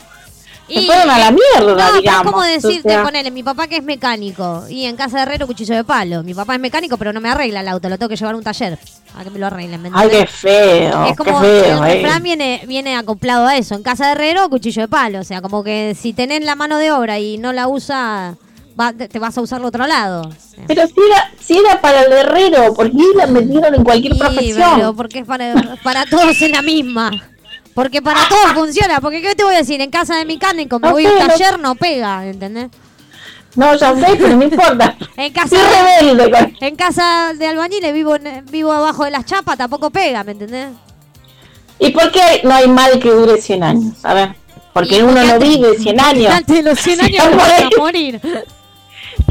Se fueron a la mierda, no, digamos. es como decirte, o sea. ponele, mi papá que es mecánico y en casa de herrero cuchillo de palo. Mi papá es mecánico, pero no me arregla el auto, lo tengo que llevar a un taller a que me lo arreglen. ¿me Ay, qué feo, Es como qué feo, el eh. refrán viene, viene acoplado a eso. En casa de herrero, cuchillo de palo. O sea, como que si tenés la mano de obra y no la usa, va- te vas a usarlo otro lado. Pero si era, si era para el herrero, ¿por qué la metieron en cualquier Sí, profesión? pero porque es para, para todos en la misma. Porque para todos funciona. Porque, ¿qué te voy a decir? En casa de mecánico me voy a un taller, no pega, ¿entendés? No, ya sé, pero no importa. En casa, rebelde en casa de albañiles vivo, vivo abajo de las chapas, tampoco pega, ¿me entendés? ¿Y por qué no hay mal que dure 100 años? A ver, porque uno no vive 100 años. Antes de los 100 años vas a morir.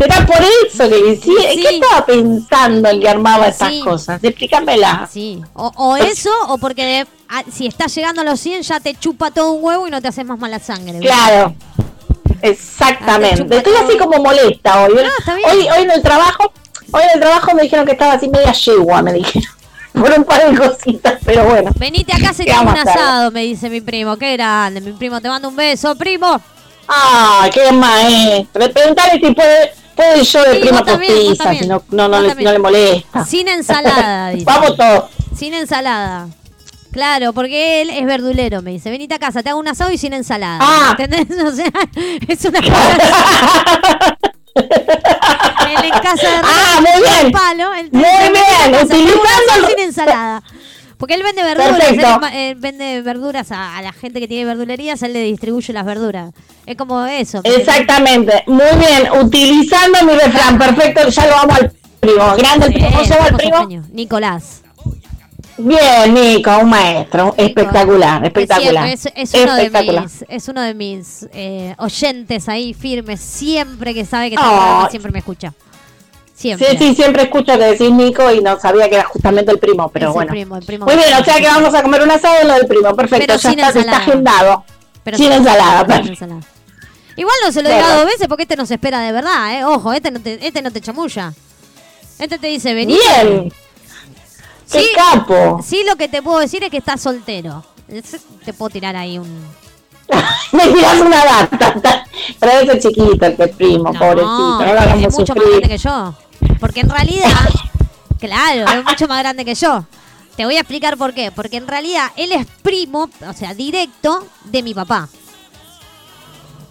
Será por eso que le. Sí. ¿Qué estaba pensando el que armaba esas Sí. cosas? Explícamela. Sí, o, o eso, o porque de- a- si estás llegando a los 100 ya te chupa todo un huevo y no te haces más mala sangre. Claro, Ah, exactamente. te Estoy así como molesta hoy. No, está bien. hoy. Hoy en el trabajo, hoy en el trabajo me dijeron que estaba así media yegua, me dijeron. Por un par de cositas, pero bueno. Venite acá, se ¿Qué te hago un asado, me dice mi primo. Qué grande, mi primo, te mando un beso, primo. Ay, qué maestro. Preguntale si puede, puede el show de Sí, prima postiza, si no, no, no, Vos le, también. no le molesta. Sin ensalada, dice. Vamos todos. Sin ensalada. Claro, porque él es verdulero, me dice. Venite a casa, te hago un asado y sin ensalada. Ah. ¿Entendés? O sea, es una cosa en casa de Ah, muy bien. palo, Muy bien, utilizando sin ensalada. Porque él vende verduras, él, él vende verduras a, a la gente que tiene verdulerías, él le distribuye las verduras. Es como eso. Exactamente. Muy bien. Utilizando mi refrán. Perfecto. Ya lo vamos al primo. Grande el primo. ¿Cómo hermoso primo? Nicolás. Bien, Nico. Un maestro. Espectacular. Espectacular. Es, es uno de mis, es uno de mis eh, oyentes ahí firmes, siempre que sabe que programa, siempre me escucha. Siempre. Sí, sí, siempre escucho que decís Nico y no sabía que era justamente el primo, pero Es el bueno. primo, el primo. Muy bien, o sea que vamos a comer un asado en lo del primo. Perfecto, Pero ya sin está, está ensalada. agendado. Pero sin sí, ensalada, sin perfecto. ensalada. Igual no se lo diga Bueno. dos veces porque este no se espera de verdad, ¿eh? Ojo, este no te, este no te chamulla. Este te dice, vení. Bien. ¡Qué Sí, capo! sí, lo que te puedo decir es que estás soltero. Te puedo tirar ahí un... Me tiras una data. Pero ese chiquito, el que es primo, pobrecito. No lo hagamos es mucho más sufrir. grande que yo. Porque en realidad, claro, es mucho más grande que yo. Te voy a explicar por qué. Porque en realidad él es primo, o sea, directo de mi papá.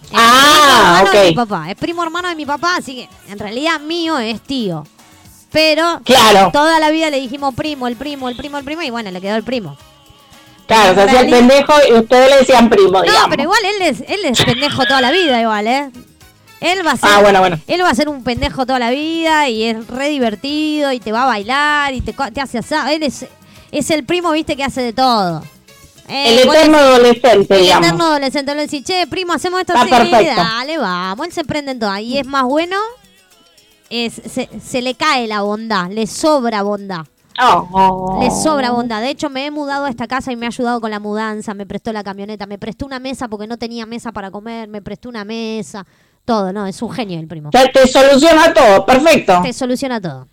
Es Ah, primo hermano de mi papá. Es primo hermano de mi papá, así que en realidad mío es tío. Pero Claro. toda la vida le dijimos primo, el primo, el primo, el primo, y bueno, le quedó el primo. Claro, se hacía el pendejo y ustedes le decían primo, No, digamos. pero igual él es, él es pendejo toda la vida, igual, ¿eh? Él va a ser, Ah, bueno, bueno. él va a ser un pendejo toda la vida y es re divertido y te va a bailar y te, hace asado. Él es, es el primo, viste, que hace de todo. Eh, El eterno le- adolescente, el digamos. eterno adolescente. Le decís, che, primo, hacemos esto Está así. perfecto. Dale, vamos. Él se prende en todo. Y es más bueno, es, se, se le cae la bondad, le sobra bondad. Oh, oh. Le sobra bondad. De hecho, me he mudado a esta casa y me ha ayudado con la mudanza. Me prestó la camioneta. Me prestó una mesa porque no tenía mesa para comer. Me prestó una mesa. Todo, ¿no? Es un genio el primo. Te, te soluciona todo, perfecto. Te soluciona todo.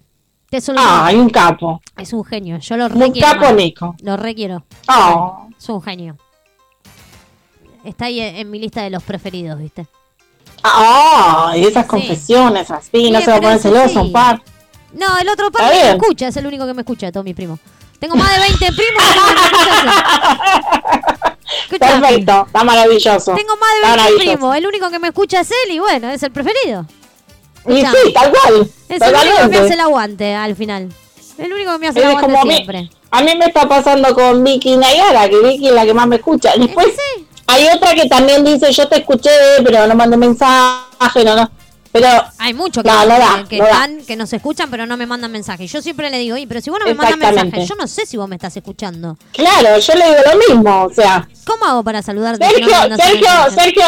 Te soluciona. Ay, un capo. Es un genio. Yo lo Un requiero. capo, Nico. Lo requiero. Oh. Es un genio. Está ahí en en mi lista de los preferidos, ¿viste? Ah, y esas confesiones así, no Bien, se va a poner celoso, sí. un par. No, el otro par no me escucha, es el único que me escucha de todos mis primos. Tengo más de 20 primos Escuchame. Perfecto, está maravilloso. Tengo más de 20 maravilloso. primos, el único que me escucha es él y bueno, es el preferido. Y Escuchame. sí, tal cual. Es el único que me hace el aguante al final. El único que me hace el aguante como a mí, siempre. a mí me está pasando con Vicky Nayara, que Vicky es la que más me escucha. Después Sí. hay otra que también dice, yo te escuché, pero no mandé mensaje, no, no. Pero Hay muchos que, No, no da, que no están, que nos escuchan, pero no me mandan mensajes. Yo siempre le digo, oye, pero si vos no me mandas mensajes, yo no sé si vos me estás escuchando. claro, yo le digo lo mismo, o sea, ¿Cómo hago para saludarte? Sergio, Sergio? Sergio,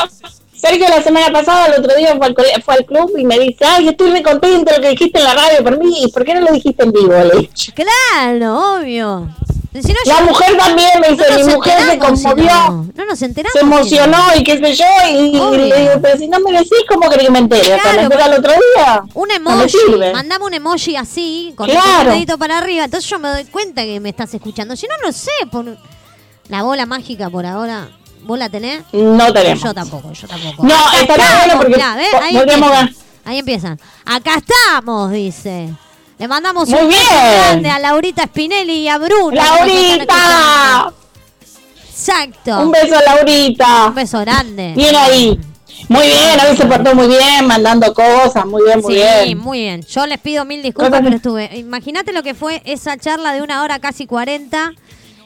Sergio la semana pasada, el otro día fue al, fue al club y me dice, ay, estoy re contento de lo que dijiste en la radio por mí, ¿por qué no lo dijiste en vivo? Le. Claro, obvio. Si no, La yo- mujer también me dice, no mi mujer se si conmovió, no. No nos enteramos. se si emocionó y qué sé yo, y, Obvio. le digo, pero si no me decís, ¿cómo querés que me entere? Claro, me entera el otro día. Un emoji, mandame un emoji así, con Claro. el dedito para arriba. Entonces yo me doy cuenta que me estás escuchando. Si no, no sé. Por... La bola mágica por ahora, ¿vos la tenés? No tenemos. Yo tampoco, yo tampoco. No, estamos, bueno porque mirá, ¿ves? Ahí, empiezan. Ahí empiezan. Acá estamos, dice. Le mandamos Muy un beso grande a Laurita Spinelli y a Bruno. ¡Laurita! Exacto. Un beso, Laurita. Un beso grande. Bien ahí. Muy bien, hoy se portó muy bien, mandando cosas, muy bien, muy sí, bien. muy bien. Yo les pido mil disculpas, pero estuve. Imagínate lo que fue esa charla de una hora casi 40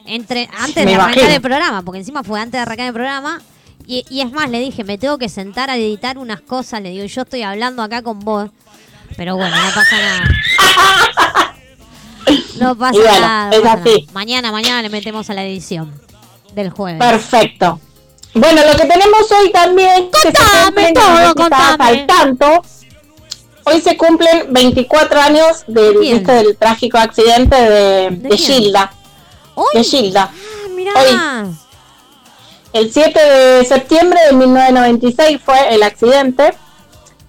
entre antes Me de arrancar imagino. el programa, porque encima fue antes de arrancar el programa. Y, y es más, le dije, me tengo que sentar a editar unas cosas. Le digo, yo estoy hablando acá con vos. Pero bueno, no pasa nada. No pasa bueno, nada. no es pasa así. nada. Mañana, mañana le metemos a la edición del jueves. Perfecto. Bueno, lo que tenemos hoy también. Contame todo, contame. al tanto. Hoy se cumplen 24 años del, del trágico accidente de, ¿De de? Gilda. Hoy, De Gilda. ah, mirá. Hoy. El 7 de septiembre de 1996 fue el accidente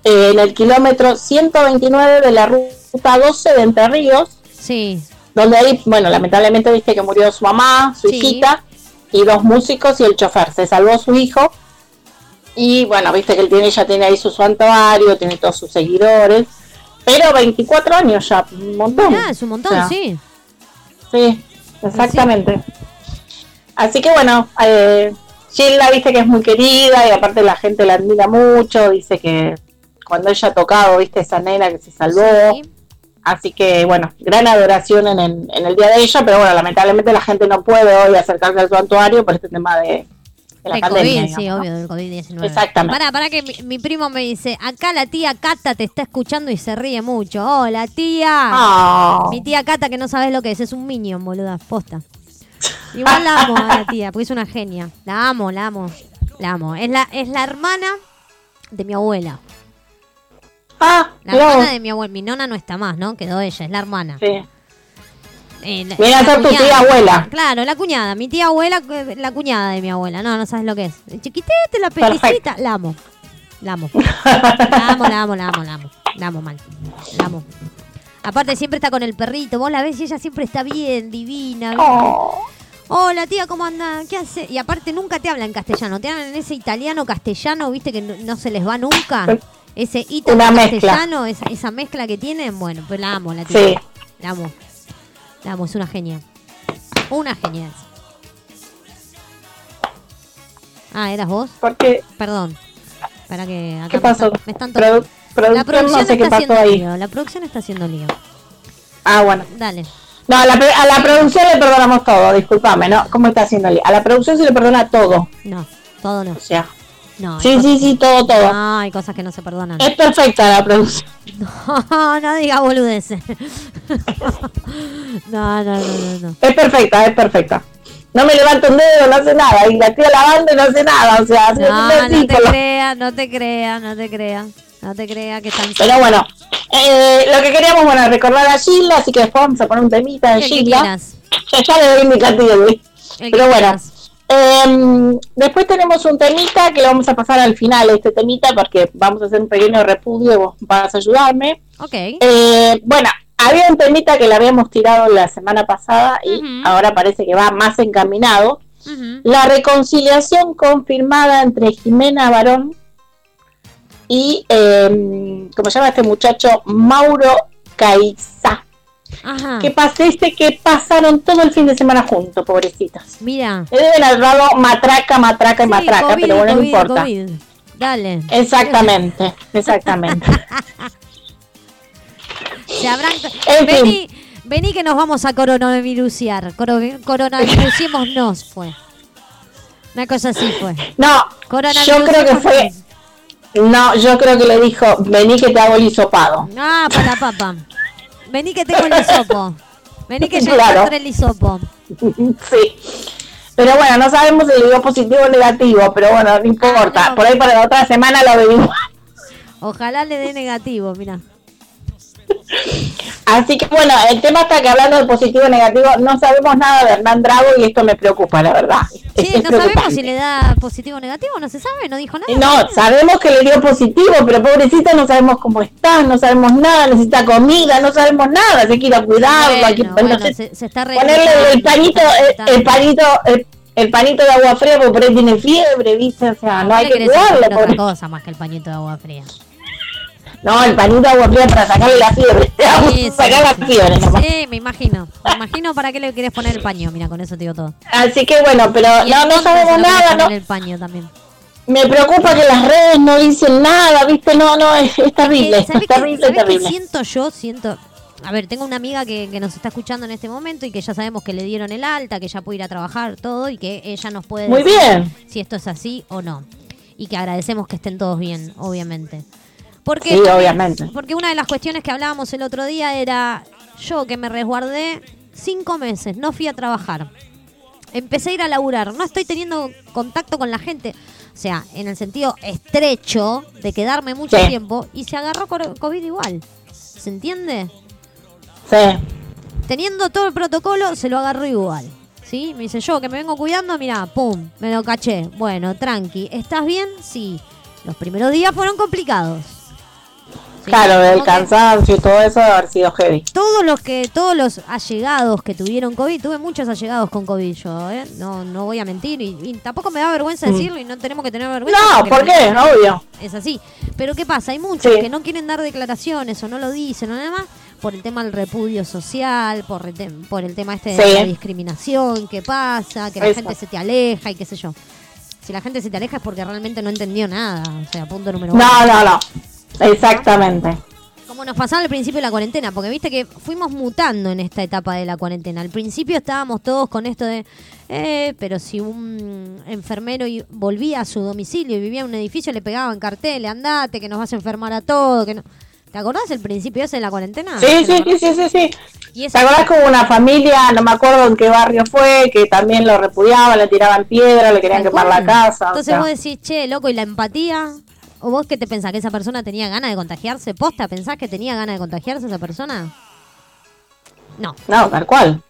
en el kilómetro 129 de la ruta 12 de Entre Ríos, Sí, donde ahí, bueno, lamentablemente viste que murió su mamá, su Sí. hijita y dos músicos y el chofer. Se salvó su hijo y bueno, viste que él tiene, ya tiene ahí su santuario, tiene todos sus seguidores, pero 24 años ya, un montón. mirá, es un montón, O sea, sí. Sí, exactamente. Así que bueno, eh, Gilda viste que es muy querida y aparte la gente la admira mucho, dice que cuando ella ha tocado, viste esa nena que se salvó, Sí. así que bueno, gran adoración en el, en el día de ella, pero bueno, lamentablemente la gente no puede hoy acercarse al santuario por este tema de, de la pandemia. COVID, sí, digamos, ¿no? obvio, del COVID-19. Exactamente. Para, para que mi, mi primo me dice, acá la tía Cata te está escuchando y se ríe mucho. Hola, tía. Ah, Mi tía Cata, que no sabes lo que es, es un minion, boluda, posta. Igual la amo a la tía, porque es una genia. La amo, la amo, la amo. Es la, es la hermana de mi abuela. Ah, La mirá hermana vos. de mi abuela. Mi nona no está más, ¿no? Quedó ella, es la hermana. Sí. Eh, la- Viene a la ser tu cuñada. tía abuela. Claro, la cuñada. Mi tía abuela, eh, la cuñada de mi abuela. No, no sabes lo que es. Chiquitete, la peticita. La amo. La amo. La amo, la amo, la amo, la amo. La amo mal. La amo. Aparte siempre está con el perrito. Vos la ves y ella siempre está bien, divina. Oh, Hola tía, ¿cómo anda? ¿Qué hace? Y aparte nunca te habla en castellano. Te hablan en ese italiano castellano, viste que no, no se les va nunca. Ese italo Una mezcla. castellano, esa, esa mezcla que tienen. Bueno, pues la amo, la tía. Sí. La amo. La amo, es una genia. Una genia. Ah, ¿eras vos? porque, Perdón. Para que acá ¿qué me pasó? están- me están to- Produ- La producción, no sé está pasó haciendo ahí. lío. La producción está haciendo lío. Ah, bueno. Dale. No, a la, a la producción le perdonamos todo, discúlpame, ¿no? ¿Cómo está haciendo? A la producción se le perdona todo. No, todo no. O sea, No, sí, sí, sí, todo, todo. No, hay cosas que no se perdonan. Es perfecta la producción. No, no diga boludeces. No, no, no, no, no. Es perfecta, es perfecta. No me levanta un dedo, no hace nada. Y la tía lavando y no hace nada. O sea, No, te creas, no te creas, no te creas. No te creas que están Pero bueno, eh, lo que queríamos, bueno, recordar a Gilda, así que después vamos a poner un temita de Gilda. Ya, ya le doy. El que Pero bueno, quieras. Eh, después tenemos un temita que lo vamos a pasar al final, este temita, porque vamos a hacer un pequeño repudio y vos vas a ayudarme. Ok. Eh, bueno, había un temita que le habíamos tirado la semana pasada y ahora parece que va más encaminado. La reconciliación confirmada entre Jimena Barón y, eh, ¿cómo se llama este muchacho? Mauro Caiza. Ajá. Que paseste que pasaron todo el fin de semana juntos, pobrecitos. Mira. Le deben haber dado matraca, matraca y Sí, matraca, COVID, pero bueno, no importa. COVID. Dale. Exactamente, exactamente. Se habrán... En fin. Vení, vení que nos vamos a coronavirusear. Coro- Coronavirusémonos fue. Una cosa así fue. No, yo creo que fue. No, yo creo que le dijo, vení que te hago el hisopado. Ah, para la papa. Vení que tengo el hisopo. Vení que ya Claro. encontré el hisopo. sí. Pero bueno, no sabemos si le dio positivo o negativo, pero bueno, no importa. Ah, no. Por ahí para la otra semana lo venimos. Ojalá le dé negativo, mira. Así que bueno, el tema está que hablando de positivo y negativo, no sabemos nada de Hernán Drago y esto me preocupa, la verdad. Sí, es no sabemos si le da positivo o negativo, no se sabe, no dijo nada. No, sabemos que le dio positivo, pero pobrecita no sabemos cómo está, no sabemos nada, necesita comida, no sabemos nada, hay que ir a cuidarlo, hay que Bueno, se, se está ponerle el se está el, el el, el panito de agua fría, porque por ahí tiene fiebre, ¿viste? O sea, no ¿Qué hay que otra pobre- cosa más que el pañito de agua fría? No, el panito de agua fría para sacarle la fiebre, Sí, sacar sí. la fiebre nomás. Sí, me imagino. Me imagino para qué le querés poner el paño. Mira, con eso te digo todo. Así que bueno, pero no, no sabemos nada, no, el paño también. me preocupa que las redes no dicen nada, ¿viste? No, no, es, es terrible, Eh, esto, ¿sabés es terrible, qué terrible. siento yo? Siento... A ver, tengo una amiga que, que nos está escuchando en este momento y que ya sabemos que le dieron el alta, que ya puede ir a trabajar, todo, y que ella nos puede Muy decir bien. si esto es así o no. Y que agradecemos que estén todos bien, obviamente. Porque, Sí, obviamente. Porque una de las cuestiones que hablábamos el otro día era yo que me resguardé cinco meses, no fui a trabajar. Empecé a ir a laburar, no estoy teniendo contacto con la gente. O sea, en el sentido estrecho de quedarme mucho Sí. tiempo y se agarró COVID igual. ¿Se entiende? Sí. Teniendo todo el protocolo, se lo agarró igual. ¿Sí? Me dice yo que me vengo cuidando, mira, pum, me lo caché. Bueno, tranqui. ¿Estás bien? Sí. Los primeros días fueron complicados. Sí, Claro, del cansancio y todo eso debe haber sido heavy. Todos los que, todos los allegados que tuvieron COVID, tuve muchos allegados con COVID yo, ¿eh? No, no voy a mentir y, y tampoco me da vergüenza Mm. decirlo y no tenemos que tener vergüenza. No, ¿por qué? Obvio. Es así. Pero ¿qué pasa? Hay muchos Sí. que no quieren dar declaraciones o no lo dicen o nada más por el tema del repudio social, por el, te- por el tema este de Sí. la discriminación que pasa, que la Eso. gente se te aleja y qué sé yo. Si la gente se te aleja es porque realmente no entendió nada. O sea, punto número uno. No, no, no. Exactamente. Como nos pasaba al principio de la cuarentena, porque viste que fuimos mutando en esta etapa de la cuarentena. Al principio estábamos todos con esto de, eh, pero si un enfermero volvía a su domicilio y vivía en un edificio, le pegaban carteles, andate, que nos vas a enfermar a todos. Que no... ¿Te acordás el principio ese de la cuarentena? Sí, ¿Te sí, sí, sí, sí, sí. Y ¿Te acordás como una familia, no me acuerdo en qué barrio fue, que también lo repudiaban, le tiraban piedra, le querían quemar la casa? Entonces vos decís, che, loco, ¿y la empatía? ¿O vos qué te pensás? ¿Que esa persona tenía ganas de contagiarse? ¿Posta? ¿Pensás que tenía ganas de contagiarse esa persona? No. No, tal cual.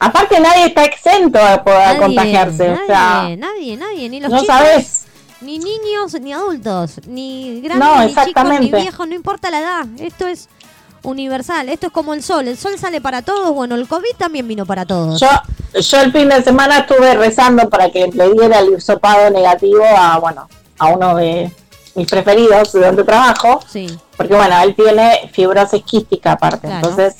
Aparte nadie está exento de poder Nadie, contagiarse. Nadie, o sea, nadie, nadie, ni los no chicos, sabes. ni niños, ni adultos, ni grandes, No, ni chicos, ni viejos, no importa la edad. Esto es universal, esto es como el sol. El sol sale para todos, bueno, el COVID también vino para todos. Yo, yo el fin de semana estuve rezando para que le diera el hisopado negativo a, bueno, a uno de mis preferidos de donde trabajo, Sí, porque bueno, él tiene fibrosis quística aparte, Claro. entonces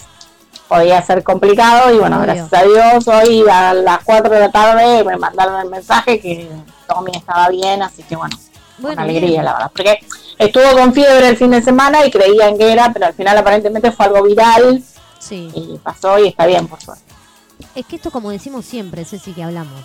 podía ser complicado y bueno, Obvio. gracias a Dios hoy a las 4 de la tarde me mandaron el mensaje que Tommy estaba bien, así que bueno, bueno, con alegría bien. la verdad, porque estuvo con fiebre el fin de semana y creían que era, pero al final aparentemente fue algo viral Sí. y pasó y está bien por suerte. Es que esto, como decimos siempre, Ceci, que hablamos.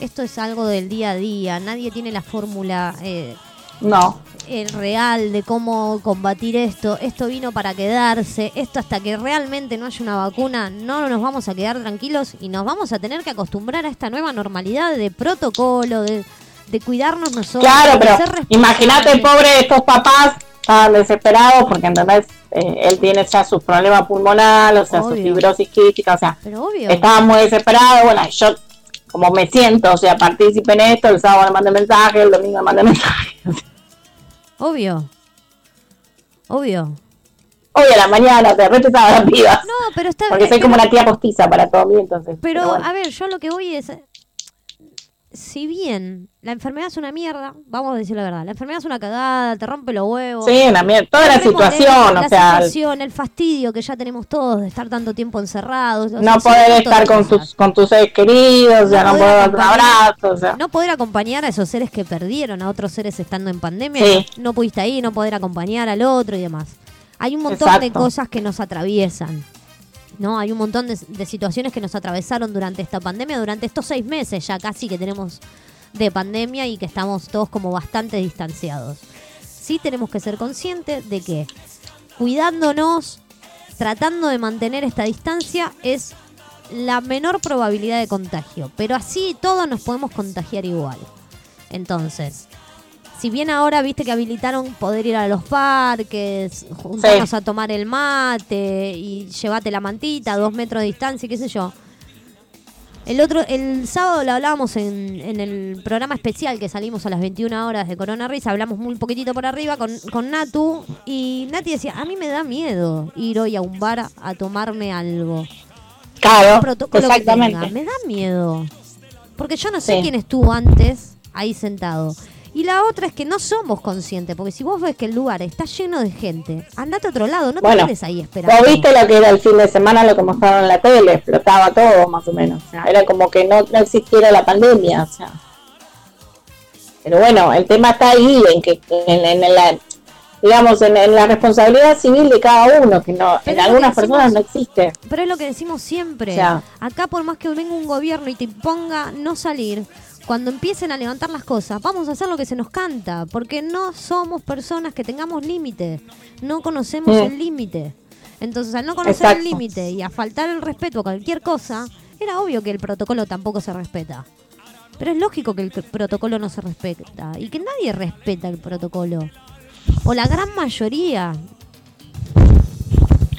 Esto es algo del día a día. Nadie tiene la fórmula eh, No, eh, real de cómo combatir esto. Esto vino para quedarse. Esto hasta que realmente no haya una vacuna, no nos vamos a quedar tranquilos y nos vamos a tener que acostumbrar a esta nueva normalidad de protocolo, de, de cuidarnos nosotros. Claro, pero imagínate, pobre, estos papás estaban desesperados porque, ¿entendés? Eh, él tiene ya sus problemas pulmonales, o sea, su fibrosis quística, o sea, estaban muy desesperados. Bueno, yo, como me siento, o sea, partícipe en esto, el sábado le mandé mensaje, el domingo le mandé mensaje. Obvio. Obvio. Hoy a la mañana, de repente estaba las pibas. No, pero está Porque soy pero- como una tía postiza para todo mí, entonces. Pero, bueno. a ver, yo lo que voy es. Si bien la enfermedad es una mierda, vamos a decir la verdad, la enfermedad es una cagada, te rompe los huevos. Sí, mierda. Toda la situación, la o sea, situación, el fastidio que ya tenemos todos de estar tanto tiempo encerrados. sea, no poder estar con tus, con tus seres queridos, o sea, No no poder dar un acompañar- abrazo, o sea. No poder acompañar a esos seres que perdieron a otros seres estando en pandemia, Sí. no, no pudiste ir, no poder acompañar al otro y demás. Hay un montón de cosas que nos atraviesan. ¿No? Hay un montón de, de situaciones que nos atravesaron durante esta pandemia, durante estos seis meses ya casi que tenemos de pandemia y que estamos todos como bastante distanciados. Sí tenemos que ser conscientes de que cuidándonos, tratando de mantener esta distancia es la menor probabilidad de contagio, pero así todos nos podemos contagiar igual. Entonces, si bien ahora viste que habilitaron poder ir a los parques, juntarnos Sí. a tomar el mate y llevate la mantita a dos metros de distancia, qué sé yo. El otro, el sábado lo hablábamos en, en el programa especial que salimos a las 21 horas de Corona Risa, hablamos muy poquitito por arriba con, con Natu y Nati decía, a mí me da miedo ir hoy a un bar a, tomarme algo. Claro, exactamente. me da miedo. Porque yo no sé Sí. quién estuvo antes ahí sentado. Y la otra es que no somos conscientes, porque si vos ves que el lugar está lleno de gente, andate a otro lado, no te quedes ahí esperando. Vos viste lo que era el fin de semana, lo que mostraron en la tele, explotaba todo más o menos. O sea, era como que no, no existiera la pandemia. O sea. Pero bueno, el tema está ahí, en que en, en la, digamos, en, en la responsabilidad civil de cada uno, que no Pero en algunas decimos- personas no existe. Pero es lo que decimos siempre. O sea- Acá por más que venga un gobierno y te imponga no salir, cuando empiecen a levantar las cosas, vamos a hacer lo que se nos canta, porque no somos personas que tengamos límite, no conocemos Mm. el límite. Entonces, al no conocer Exacto. el límite y a faltar el respeto a cualquier cosa, era obvio que el protocolo tampoco se respeta. Pero es lógico que el protocolo no se respeta y que nadie respeta el protocolo. O la gran mayoría.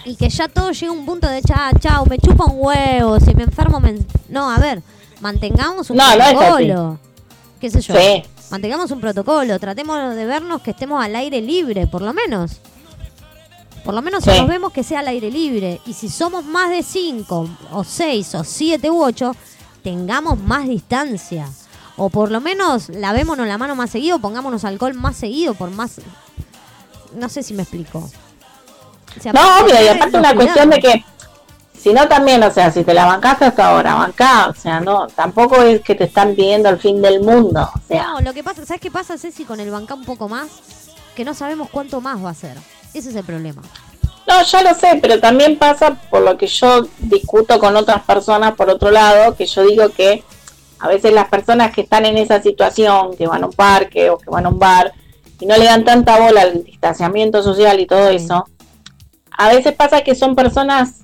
Y que ya todo llega a un punto de chao, chao, me chupa un huevo, si me enfermo me... en-". No, a ver, mantengamos un No, no es protocolo. ¿Qué sé yo? Sí. Mantengamos un protocolo, tratemos de vernos que estemos al aire libre, por lo menos. Por lo menos si nos vemos que sea al aire libre. Y si somos más de 5, o 6, o 7 u 8, tengamos más distancia. O por lo menos lavémonos la mano más seguido, pongámonos alcohol más seguido, por más... No sé si me explico. O sea, No, obvio, y aparte una cuestión de que, si no también, o sea, si te la bancaste hasta ahora, bancá, o sea, no, tampoco es que te están pidiendo el fin del mundo, o sea, No, lo que pasa, ¿sabes qué pasa, Ceci, con el banca un poco más? Que no sabemos cuánto más va a ser. Ese es el problema. no, ya lo sé, pero también pasa por lo que yo discuto con otras personas, por otro lado, que yo digo que a veces las personas que están en esa situación, que van a un parque o que van a un bar, y no le dan tanta bola al distanciamiento social y todo Sí. eso, a veces pasa que son personas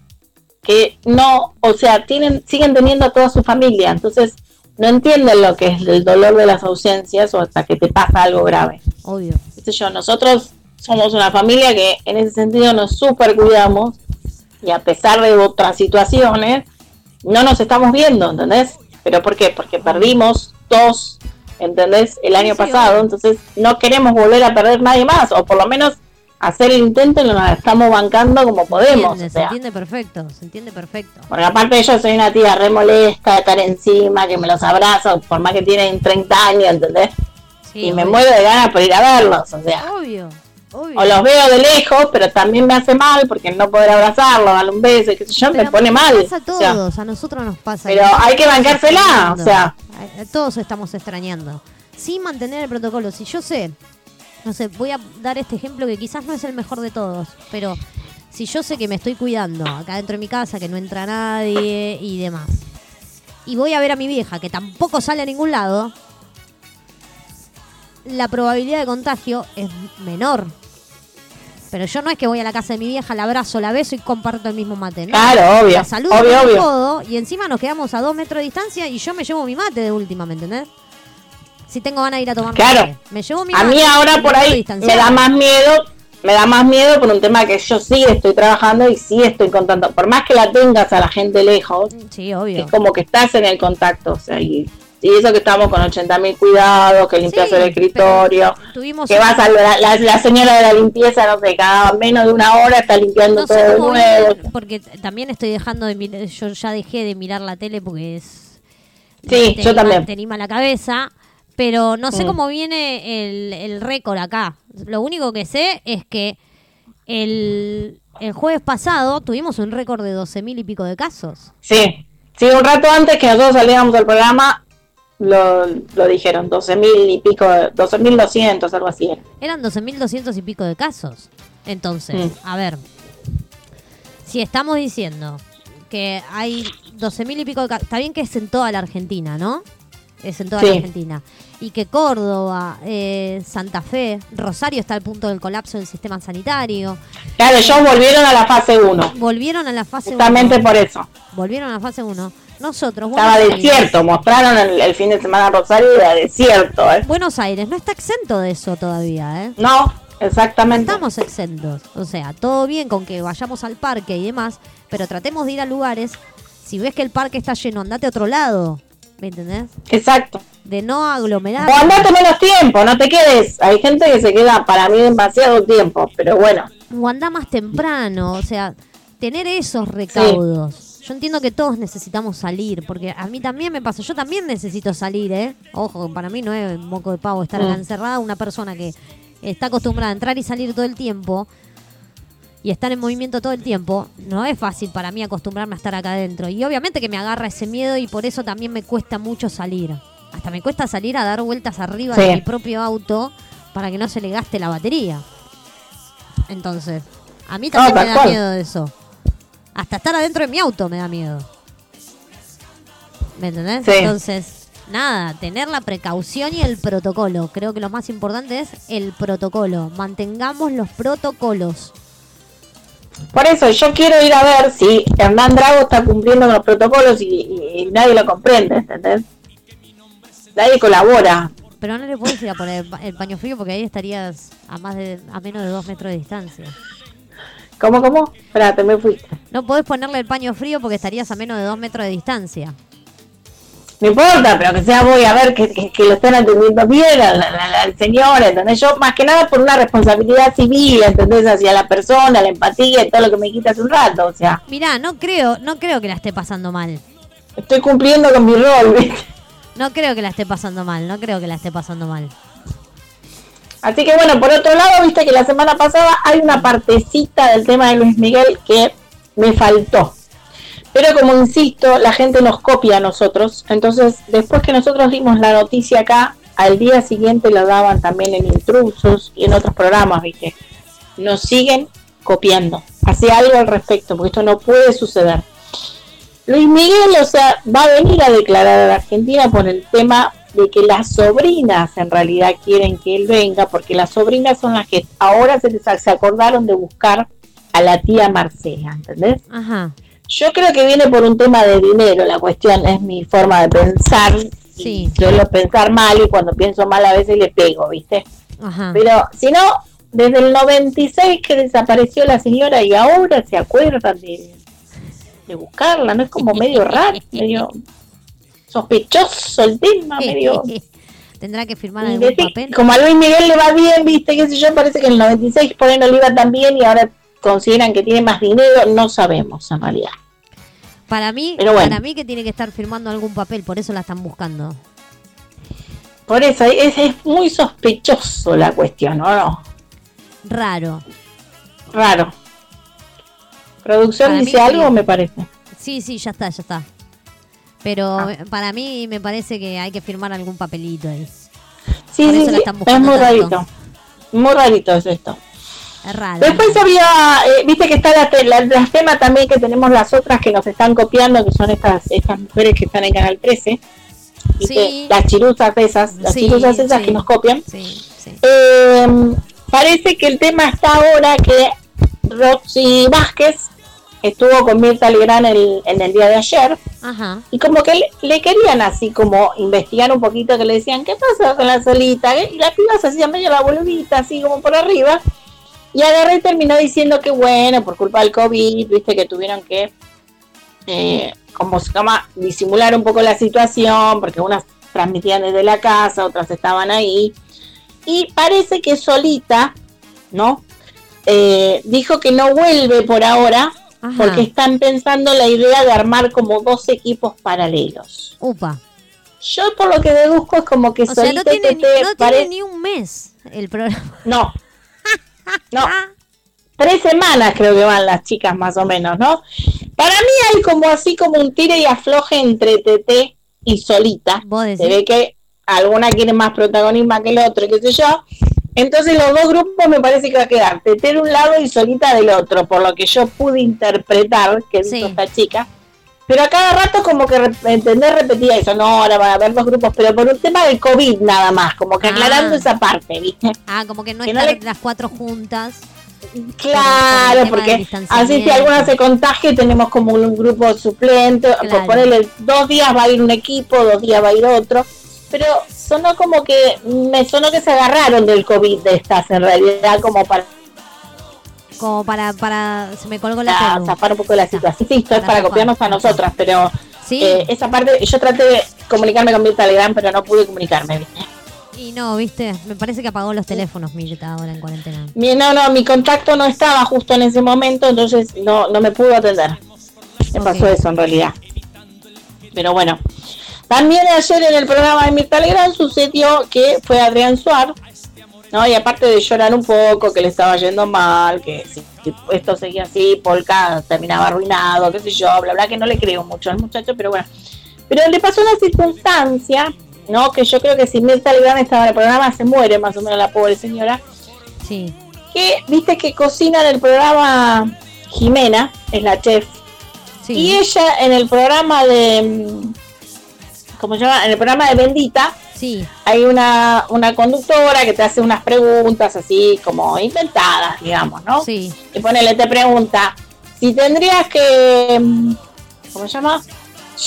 que no, o sea, tienen, siguen teniendo a toda su familia, entonces no entienden lo que es el dolor de las ausencias o hasta que te pasa algo grave. Obvio. Sé yo, nosotros somos una familia que en ese sentido nos super cuidamos y a pesar de otras situaciones, no nos estamos viendo, ¿entendés? ¿Pero por qué? Porque perdimos dos, ¿entendés? El año sí, pasado, entonces no queremos volver a perder nadie más, o por lo menos hacer el intento y nos estamos bancando como podemos. Entiende, o se entiende perfecto, se entiende perfecto. Porque aparte yo soy una tía re molesta de estar encima, que me los abrazo, por más que tienen 30 años, ¿entendés? Sí, y me muero de ganas por ir a verlos, o sea. Obvio, obvio. O los veo de lejos, pero también me hace mal porque no poder abrazarlo, darle un beso, y qué sé yo, Pero me pone nos mal. pasa a o sea, todos, a nosotros nos pasa. Pero hay que bancársela, o sea. Todos estamos extrañando. Sin mantener el protocolo. Si yo sé, no sé, voy a dar este ejemplo que quizás no es el mejor de todos, pero si yo sé que me estoy cuidando acá dentro de mi casa, que no entra nadie y demás, y voy a ver a mi vieja que tampoco sale a ningún lado, la probabilidad de contagio es menor. Pero yo no es que voy a la casa de mi vieja, la abrazo, la beso y comparto el mismo mate. ¿no? Claro, obvio, La saludo obvio, codo y encima nos quedamos a dos metros de distancia y yo me llevo mi mate de última, ¿me entendés? Si tengo ganas de ir a tomar Claro. mate. Me llevo mi a mí ahora por ahí me da más miedo, me da más miedo por un tema que yo sí estoy trabajando y sí estoy contando. Por más que la tengas a la gente lejos, Sí, obvio. es como que estás en el contacto, o sea, y, y eso que estamos con 80.000 cuidados, que limpias Sí, el escritorio, tuvimos que vas a la, la- la señora de la limpieza, no sé, cada menos de una hora está limpiando no todo de nuevo. porque también estoy dejando de mirar, yo ya dejé de mirar la tele porque es Sí, yo también. Te anima la cabeza. Pero no sé Mm. cómo viene el, el récord acá. Lo único que sé es que el, el jueves pasado tuvimos un récord de 12 mil y pico de casos. Sí, sí, un rato antes que nosotros salíamos del programa, lo, lo dijeron, 12 mil y pico, 12 mil 200, algo así. era. Eran 12.200 y pico de casos. Entonces, Mm. a ver, si estamos diciendo que hay 12.000 y pico de casos, está bien que es en toda la Argentina, ¿no? Es en toda la. Argentina. Y que Córdoba, eh, Santa Fe, Rosario está al punto del colapso del sistema sanitario. Claro, ellos volvieron a la fase 1, Volvieron a la fase justamente 1. por eso. Volvieron a la fase 1. Nosotros, Estaba Buenos Aires- desierto, mostraron el, el fin de semana Rosario y era desierto, ¿eh? Buenos Aires no está exento de eso todavía, ¿eh? No, exactamente. estamos exentos. O sea, todo bien con que vayamos al parque y demás, pero tratemos de ir a lugares. Si ves que el parque está lleno, andate a otro lado. ¿Me entendés? Exacto. De no aglomerar. O andate menos tiempo, no te quedes. Hay gente que se queda para mí demasiado tiempo, pero bueno. O andá más temprano. O sea, tener esos recaudos. Yo entiendo que todos necesitamos salir, porque a mí también me pasa. Yo también necesito salir, ¿eh? Ojo, para mí no es un moco de pavo estar acá Mm. encerrada. Una persona que está acostumbrada a entrar y salir todo el tiempo y estar en movimiento todo el tiempo, no es fácil para mí acostumbrarme a estar acá adentro. Y obviamente que me agarra ese miedo y por eso también me cuesta mucho salir. Hasta me cuesta salir a dar vueltas arriba de Sí. mi propio auto para que no se le gaste la batería. Entonces, a mí también No, me da cual. miedo de eso. Hasta estar adentro de mi auto me da miedo. ¿Me entendés? Sí. Entonces, nada, tener la precaución y el protocolo. Creo que lo más importante es el protocolo. Mantengamos los protocolos. Por eso yo quiero ir a ver si Hernán Drago está cumpliendo los protocolos y, y- y nadie lo comprende, ¿entendés? Nadie colabora. Pero no le puedes ir a poner el pa- el paño frío porque ahí estarías a más de a menos de dos metros de distancia. ¿Cómo, cómo? Espérate, me fuiste. No podés ponerle el paño frío porque estarías a menos de dos metros de distancia. No importa, pero que sea voy a ver que, que- que lo estén atendiendo bien al, señor, ¿entendés? Yo más que nada por una responsabilidad civil, ¿entendés? Hacia la persona, la empatía y todo lo que me quita hace un rato, o sea, Mirá, no creo, no creo que la esté pasando mal. estoy cumpliendo con mi rol, ¿viste? No creo que la esté pasando mal, no creo que la esté pasando mal. Así que bueno, por otro lado, viste que la semana pasada hay una partecita del tema de Luis Miguel que me faltó. Pero como insisto, la gente nos copia a nosotros. Entonces, después que nosotros dimos la noticia acá, al día siguiente la daban también en Intrusos y en otros programas, viste. Nos siguen copiando. Hace algo al respecto, porque esto no puede suceder. Luis Miguel, o sea, va a venir a declarar a la Argentina por el tema de que las sobrinas en realidad quieren que él venga, porque las sobrinas son las que ahora se, les, se acordaron de buscar a la tía Marcela, ¿entendés? Ajá. Yo creo que viene por un tema de dinero, la cuestión es mi forma de pensar. Sí. Suelo pensar mal y cuando pienso mal a veces le pego, ¿viste? Ajá. Pero si no, desde el 96 que desapareció la señora y ahora se acuerdan de, de buscarla, ¿no? Es como medio raro, medio sospechoso el tema, medio... Tendrá que firmar algún papel. Como a Luis Miguel le va bien, viste, qué sé yo, parece que en el 96 por ahí no le iba tan bien y ahora consideran que tiene más dinero, no sabemos en realidad. Para mí, Pero bueno. para mí que tiene que estar firmando algún papel, por eso la están buscando. Por eso es, es muy sospechoso la cuestión, ¿o no? Raro. Raro. ¿Producción Para dice sí. algo me parece? Sí, sí, ya está, ya está. Pero Ah. eh, para mí me parece que hay que firmar algún papelito ahí. Sí, Por sí, eso la sí, es muy tanto. rarito. Muy rarito es esto. Después había, eh, viste que está la, la- las temas también que tenemos las otras que nos están copiando, que son estas estas mujeres que están en Canal 13. ¿viste? Sí. Las chiruzas esas, las Sí, chiruzas esas sí. que nos copian. Eh, parece que el tema está ahora que Roxy Vázquez estuvo con Mirta Legrand el- en el día de ayer Ajá. y como que le, le querían así como investigar un poquito que le decían qué pasa con la solita y la piba se hacía medio la boludita así como por arriba y agarré y terminó diciendo que bueno por culpa del COVID viste que tuvieron que eh, como se llama disimular un poco la situación porque unas transmitían desde la casa otras estaban ahí y parece que solita no Eh, dijo que no vuelve por ahora Ajá. porque están pensando la idea de armar como dos equipos paralelos. Upa. Yo por lo que deduzco es como que O sea, no solita tiene, Tete no tiene ni un mes el programa. No. No. Tres semanas creo que van las chicas más o menos, ¿no? Para mí hay como así como un tire y afloje entre Tete y Solita. ¿Vos Se ve que alguna quiere más protagonismo que el otro, qué sé yo. Entonces los dos grupos me parece que va a quedar Tete de un lado y Solita del otro, por lo que yo pude interpretar que dijo Sí. esta chica. Pero a cada rato como que entender repetía eso, no, ahora van a haber dos grupos, pero por un tema del COVID nada más, como que Ah. aclarando esa parte, ¿viste? Ah, como que no Que no están le- las cuatro juntas. Claro, porque así si alguna se contagia tenemos como un grupo suplente, Claro. por ponerle dos días va a ir un equipo, dos días va a ir otro, pero sonó como que, me sonó que se agarraron del COVID de estas en realidad como para Como para, para. Se me colgó la para pelu. zafar un poco la situación. Sí, esto es Para copiarnos a nosotras, pero Sí. eh, esa parte, yo traté de comunicarme con mi Telegram, pero no pude comunicarme, ¿viste? Y no, viste, me parece que apagó los teléfonos Mirta ahora en cuarentena. Mi, no, no, mi contacto no estaba justo en ese momento, entonces no, no me pudo atender. Me Ok. pasó eso en realidad. Pero bueno. También ayer en el programa de Mirta Legrand sucedió que fue Adrián Suar, ¿no? Y aparte de llorar un poco, que le estaba yendo mal, que si, si esto seguía así, Polka terminaba arruinado, qué sé yo, bla, bla, que no le creo mucho al muchacho, pero bueno. Pero le pasó una circunstancia, ¿no? Que yo creo que si Mirta Legrand estaba en el programa se muere más o menos la pobre señora Sí. que viste que cocina en el programa Jimena, es la chef, Sí. y ella en el programa de, mm, ¿cómo se llama? En el programa de Bendita, Sí. hay una, una conductora que te hace unas preguntas así como inventadas, digamos, ¿no? Sí. Y ponele, te pregunta, si tendrías que, mm, ¿cómo se llama?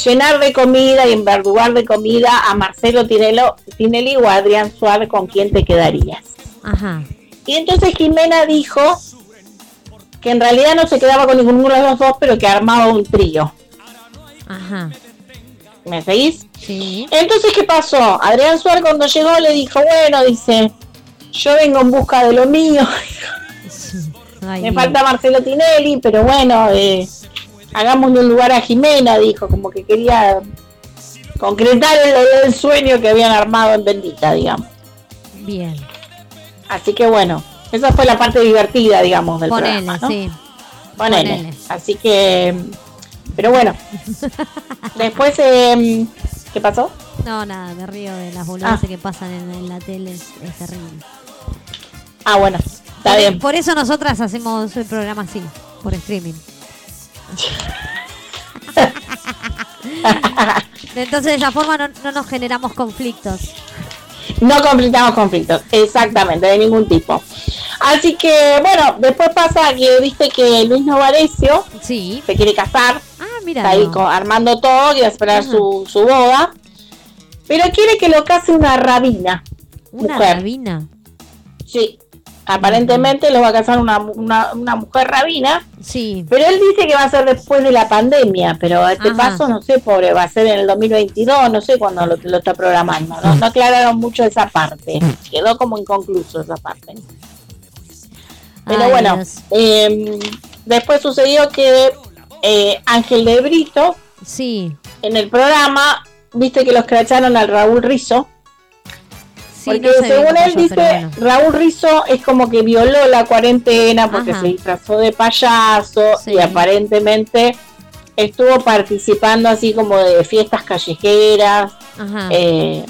Llenar de comida y enverdugar de comida a Marcelo Tinelo, Tinelli o a Adrián Suárez, ¿con quién te quedarías? Ajá. Y entonces Jimena dijo que en realidad no se quedaba con ninguno de los dos, pero que armaba un trío. Ajá. ¿Me seguís? Sí. Entonces, ¿qué pasó? Adrián Suárez cuando llegó le dijo, bueno, dice, yo vengo en busca de lo mío, Ay, me falta Marcelo Tinelli, pero bueno, eh, hagámosle un lugar a Jimena, dijo, como que quería concretar el, el sueño que habían armado en Bendita, digamos. Bien. Así que bueno, esa fue la parte divertida, digamos, del Ponele, programa, ¿no? sí. Ponele. Ponele. Así que. Pero bueno. Después, eh, ¿qué pasó? No, nada, me río de las boludeces Ah. que pasan en, en la tele, es, es terrible. Ah, bueno, está por, bien. por eso nosotras hacemos el programa así, por streaming. Entonces de esa forma no, no nos generamos conflictos. No conflictamos conflictos, exactamente, de ningún tipo. Así que, bueno, después pasa que viste que Luis Novarecio Sí. se quiere casar, Ah, mira. está ahí armando todo, quiere esperar su, su boda, pero quiere que lo case una rabina. Una mujer. rabina. Sí, aparentemente lo va a casar una, una, una mujer rabina. Sí. Pero él dice que va a ser después de la pandemia, pero a este Ajá. paso no sé, pobre, va a ser en el 2022, no sé cuándo lo, lo está programando. No, no aclararon mucho esa parte, quedó como inconcluso esa parte. Pero Ay, bueno, eh, después sucedió que eh, Ángel de Brito Sí. en el programa, viste que los cracharon al Raúl Rizo. Sí, Porque no según él pasó, dice, bueno. Raúl Rizzo es como que violó la cuarentena porque Ajá. se disfrazó de payaso Sí. y aparentemente estuvo participando así como de fiestas callejeras. Ajá. Eh,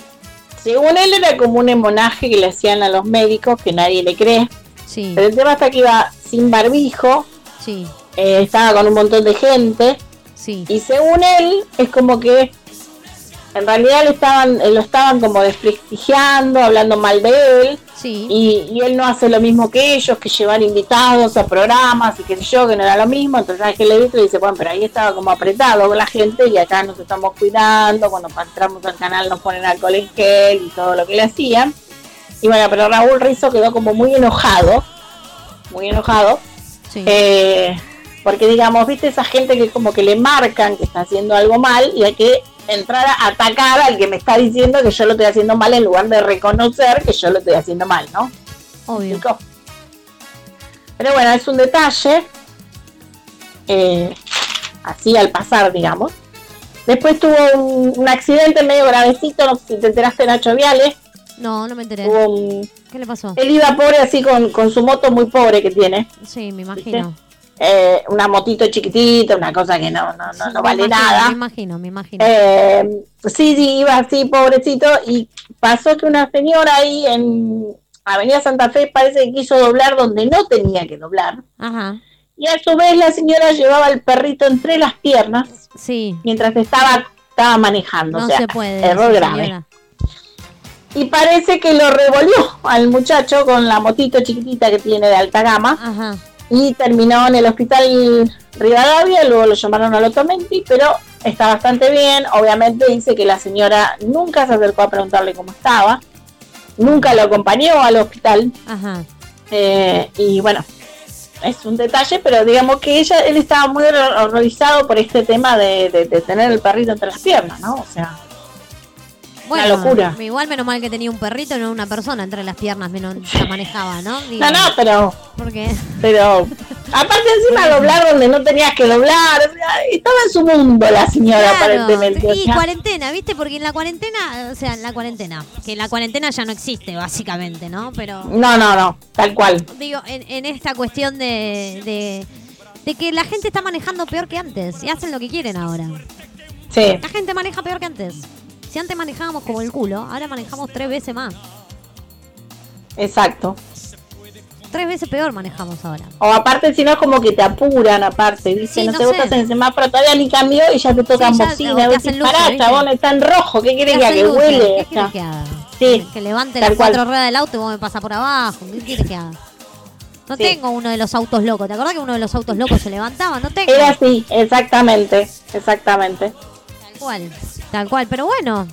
según él era como un homenaje que le hacían a los médicos que nadie le cree. sí. Pero el tema está que iba sin barbijo, Sí. eh, estaba con un montón de gente Sí. y según él es como que en realidad le estaban, lo estaban como desprestigiando, hablando mal de él. Sí. Y, y él no hace lo mismo que ellos, que llevan invitados a programas y que sé yo, que no era lo mismo. Entonces Ángel Levito dice, bueno, pero ahí estaba como apretado la gente y acá nos estamos cuidando. Cuando entramos al canal nos ponen alcohol en gel y todo lo que le hacían. Y bueno, pero Raúl Rizzo quedó como muy enojado, muy enojado. Sí. Eh, porque digamos, viste esa gente que como que le marcan que está haciendo algo mal y hay que entrar a atacar al que me está diciendo que yo lo estoy haciendo mal en lugar de reconocer que yo lo estoy haciendo mal, ¿no? Obvio. Pero bueno, es un detalle. eh, así al pasar, digamos. Después tuvo un, un accidente medio gravecito, no sé si te enteraste, Nacho Viales. No, no me enteré. Tuvo un- ¿Qué le pasó? él iba pobre así con, con su moto muy pobre que tiene. Sí, me imagino. Eh, una motito chiquitita, una cosa que no, no, no, no vale imagino, nada. Me imagino, me imagino. Eh, sí, sí, iba así, pobrecito, y pasó que una señora ahí en Avenida Santa Fe parece que quiso doblar donde no tenía que doblar. Ajá. Y a su vez la señora llevaba al perrito entre las piernas Sí. mientras estaba, estaba manejando. No o sea, se puede. error grave. señora. Y parece que lo revolvió al muchacho con la motito chiquitita que tiene de alta gama Ajá. Y terminó en el hospital Rivadavia, luego lo llamaron al Otomenti, pero está bastante bien. Obviamente dice que la señora nunca se acercó a preguntarle cómo estaba, nunca lo acompañó al hospital Ajá. eh, y bueno, es un detalle, pero digamos que ella, él estaba muy horror- horrorizado por este tema de, de- de tener el perrito entre las piernas, ¿no? O sea, Bueno, locura. igual menos mal que tenía un perrito, no una persona entre las piernas menos la manejaba, ¿no? Digo, no, no, pero Porque Pero, aparte encima doblar donde no tenías que doblar, o sea, estaba en su mundo la señora Claro, aparentemente. o y sea. cuarentena, ¿viste? Porque en la cuarentena, o sea, en la cuarentena, que la cuarentena ya no existe, básicamente, ¿no? Pero No, no, no, tal cual. digo, en, en esta cuestión de, de, de que la gente está manejando peor que antes y hacen lo que quieren ahora. Sí, La gente maneja peor que antes. Si antes manejábamos como el culo, ahora manejamos tres veces más. exacto. Tres veces peor manejamos ahora. O aparte, si no es como que te apuran, aparte, ¿viste? Sí, no, no sé. estás en el semáforo, todavía ni cambió y ya te tocan Sí, bocina. te decís, pará, ¿viste? chabón, está en rojo, ¿qué ¿Qué que Que huele. ¿Qué quieres que haga? Sí, Que levante las cual. cuatro ruedas del auto y vos me pasás por abajo. ¿Qué quieres que haga? No Sí. tengo uno de los autos locos. ¿Te acordás que uno de los autos locos se levantaba? No tengo. Era así, exactamente, exactamente. Tal cual. Tal cual. Pero bueno.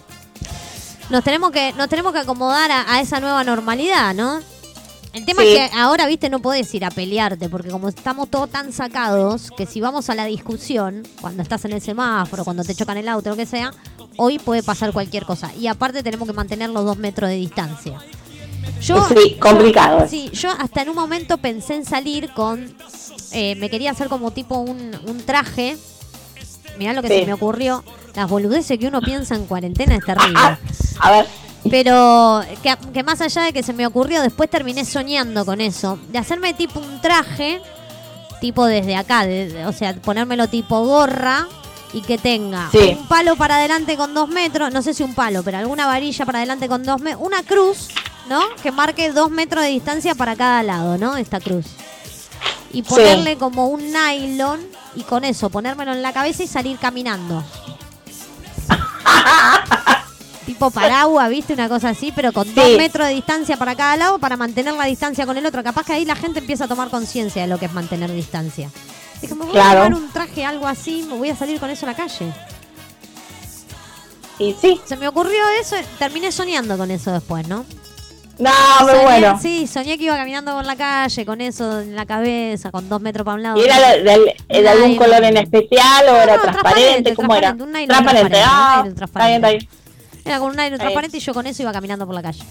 Nos tenemos que, nos tenemos que acomodar a, a esa nueva normalidad, ¿no? El tema Sí. es que ahora, viste, no podés ir a pelearte, porque como estamos todos tan sacados, que si vamos a la discusión, cuando estás en el semáforo, cuando te chocan el auto, lo que sea, hoy puede pasar cualquier cosa. Y aparte tenemos que mantener los dos metros de distancia. Yo, Sí, complicado. yo- sí, yo hasta en un momento pensé en salir con. eh, me quería hacer como tipo un, un traje. Mirá lo que Sí. se me ocurrió. Las boludeces que uno piensa en cuarentena es terrible. Ah, a ver, Pero que, que más allá de que se me ocurrió, después terminé soñando con eso. De hacerme tipo un traje, tipo desde acá, de- o sea, ponérmelo tipo gorra y que tenga Sí. un palo para adelante con dos metros, no sé si un palo, pero alguna varilla para adelante con dos metros, una cruz, ¿no? Que marque dos metros de distancia para cada lado, ¿no? Esta cruz. Y ponerle como un nylon y con eso ponérmelo en la cabeza y salir caminando. tipo paraguas, ¿viste? Una cosa así, pero con dos metros de distancia para cada lado para mantener la distancia con el otro. Capaz que ahí la gente empieza a tomar conciencia de lo que es mantener distancia. Dije, me voy Claro. a llevar un traje, algo así, me voy a salir con eso a la calle. y sí, Se me ocurrió eso, terminé soñando con eso después, ¿no? No, muy Soñé- bueno. Sí, soñé que iba caminando por la calle con eso en la cabeza, con dos metros para un lado. ¿Y era de, de- de algún color en especial o No, era no, transparente? ¿Cómo era? transparente, un nylon Transparente, transparente, un ah, está transparente. bien, está bien. Era con un nylon bien. transparente y yo con eso iba caminando por la calle.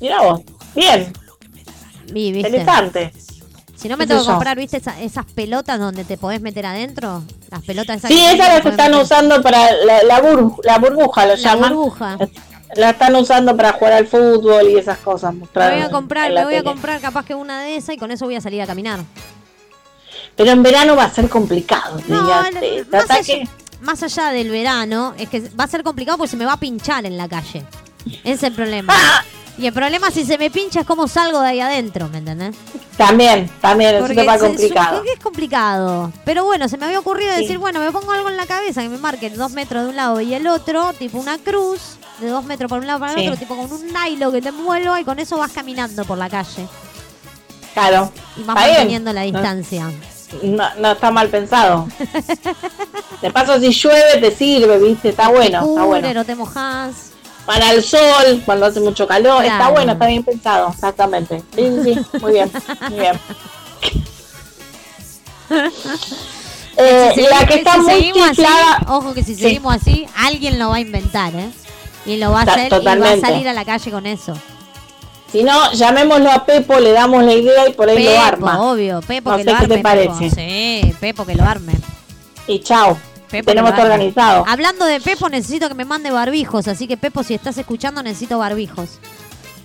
Mira vos, bien, Vi, ¿viste? interesante. Si no me ¿Qué tengo que comprar, ¿viste? Esa- esas pelotas donde te podés meter adentro. Las pelotas esas Sí, esas las están meter- usando para la, la, burbu- la burbuja, lo La llaman. burbuja. La están usando para jugar al fútbol y esas cosas. Me voy a comprar, me voy a comprar capaz que una de esas y con eso voy a salir a caminar. Pero en verano va a ser complicado. te No, diría, el- te- más, allá, que- más allá del verano, es que va a ser complicado porque se me va a pinchar en la calle. Ese es el problema. Ah. Y el problema si se me pincha es cómo salgo de ahí adentro, ¿me entendés? También, también, es Porque tema se- complicado. porque es complicado. Pero bueno, se me había ocurrido Sí. decir, bueno, me pongo algo en la cabeza que me marque dos metros de un lado y el otro, tipo una cruz de dos metros por un lado para el Sí. otro, tipo con un nylon que te envuelva y con eso vas caminando por la calle. Claro. Y vas Está bien. manteniendo la distancia. No, no está mal pensado. De paso, si llueve, te sirve, ¿viste? Está bueno, te está cubre, bueno. no te mojas. Para el sol, cuando hace mucho calor, está bueno, está bien pensado, exactamente. Sí, sí, sí, muy bien, muy bien. Eh, Si la que está si muy así, chiflada, ojo que si Sí. seguimos así, alguien lo va a inventar, ¿eh? Y lo va a hacer y va a totalmente. salir a la calle con eso. si no, llamémoslo a Pepo, le damos la idea y por ahí Pepo, lo arma. obvio, Pepo No que sé lo qué arme. te parece. Pepo. Sí, Pepo que lo arme. Y chao. Pepo tenemos a- organizado. Hablando de Pepo, necesito que me mande barbijos. Así que, Pepo, si estás escuchando, necesito barbijos.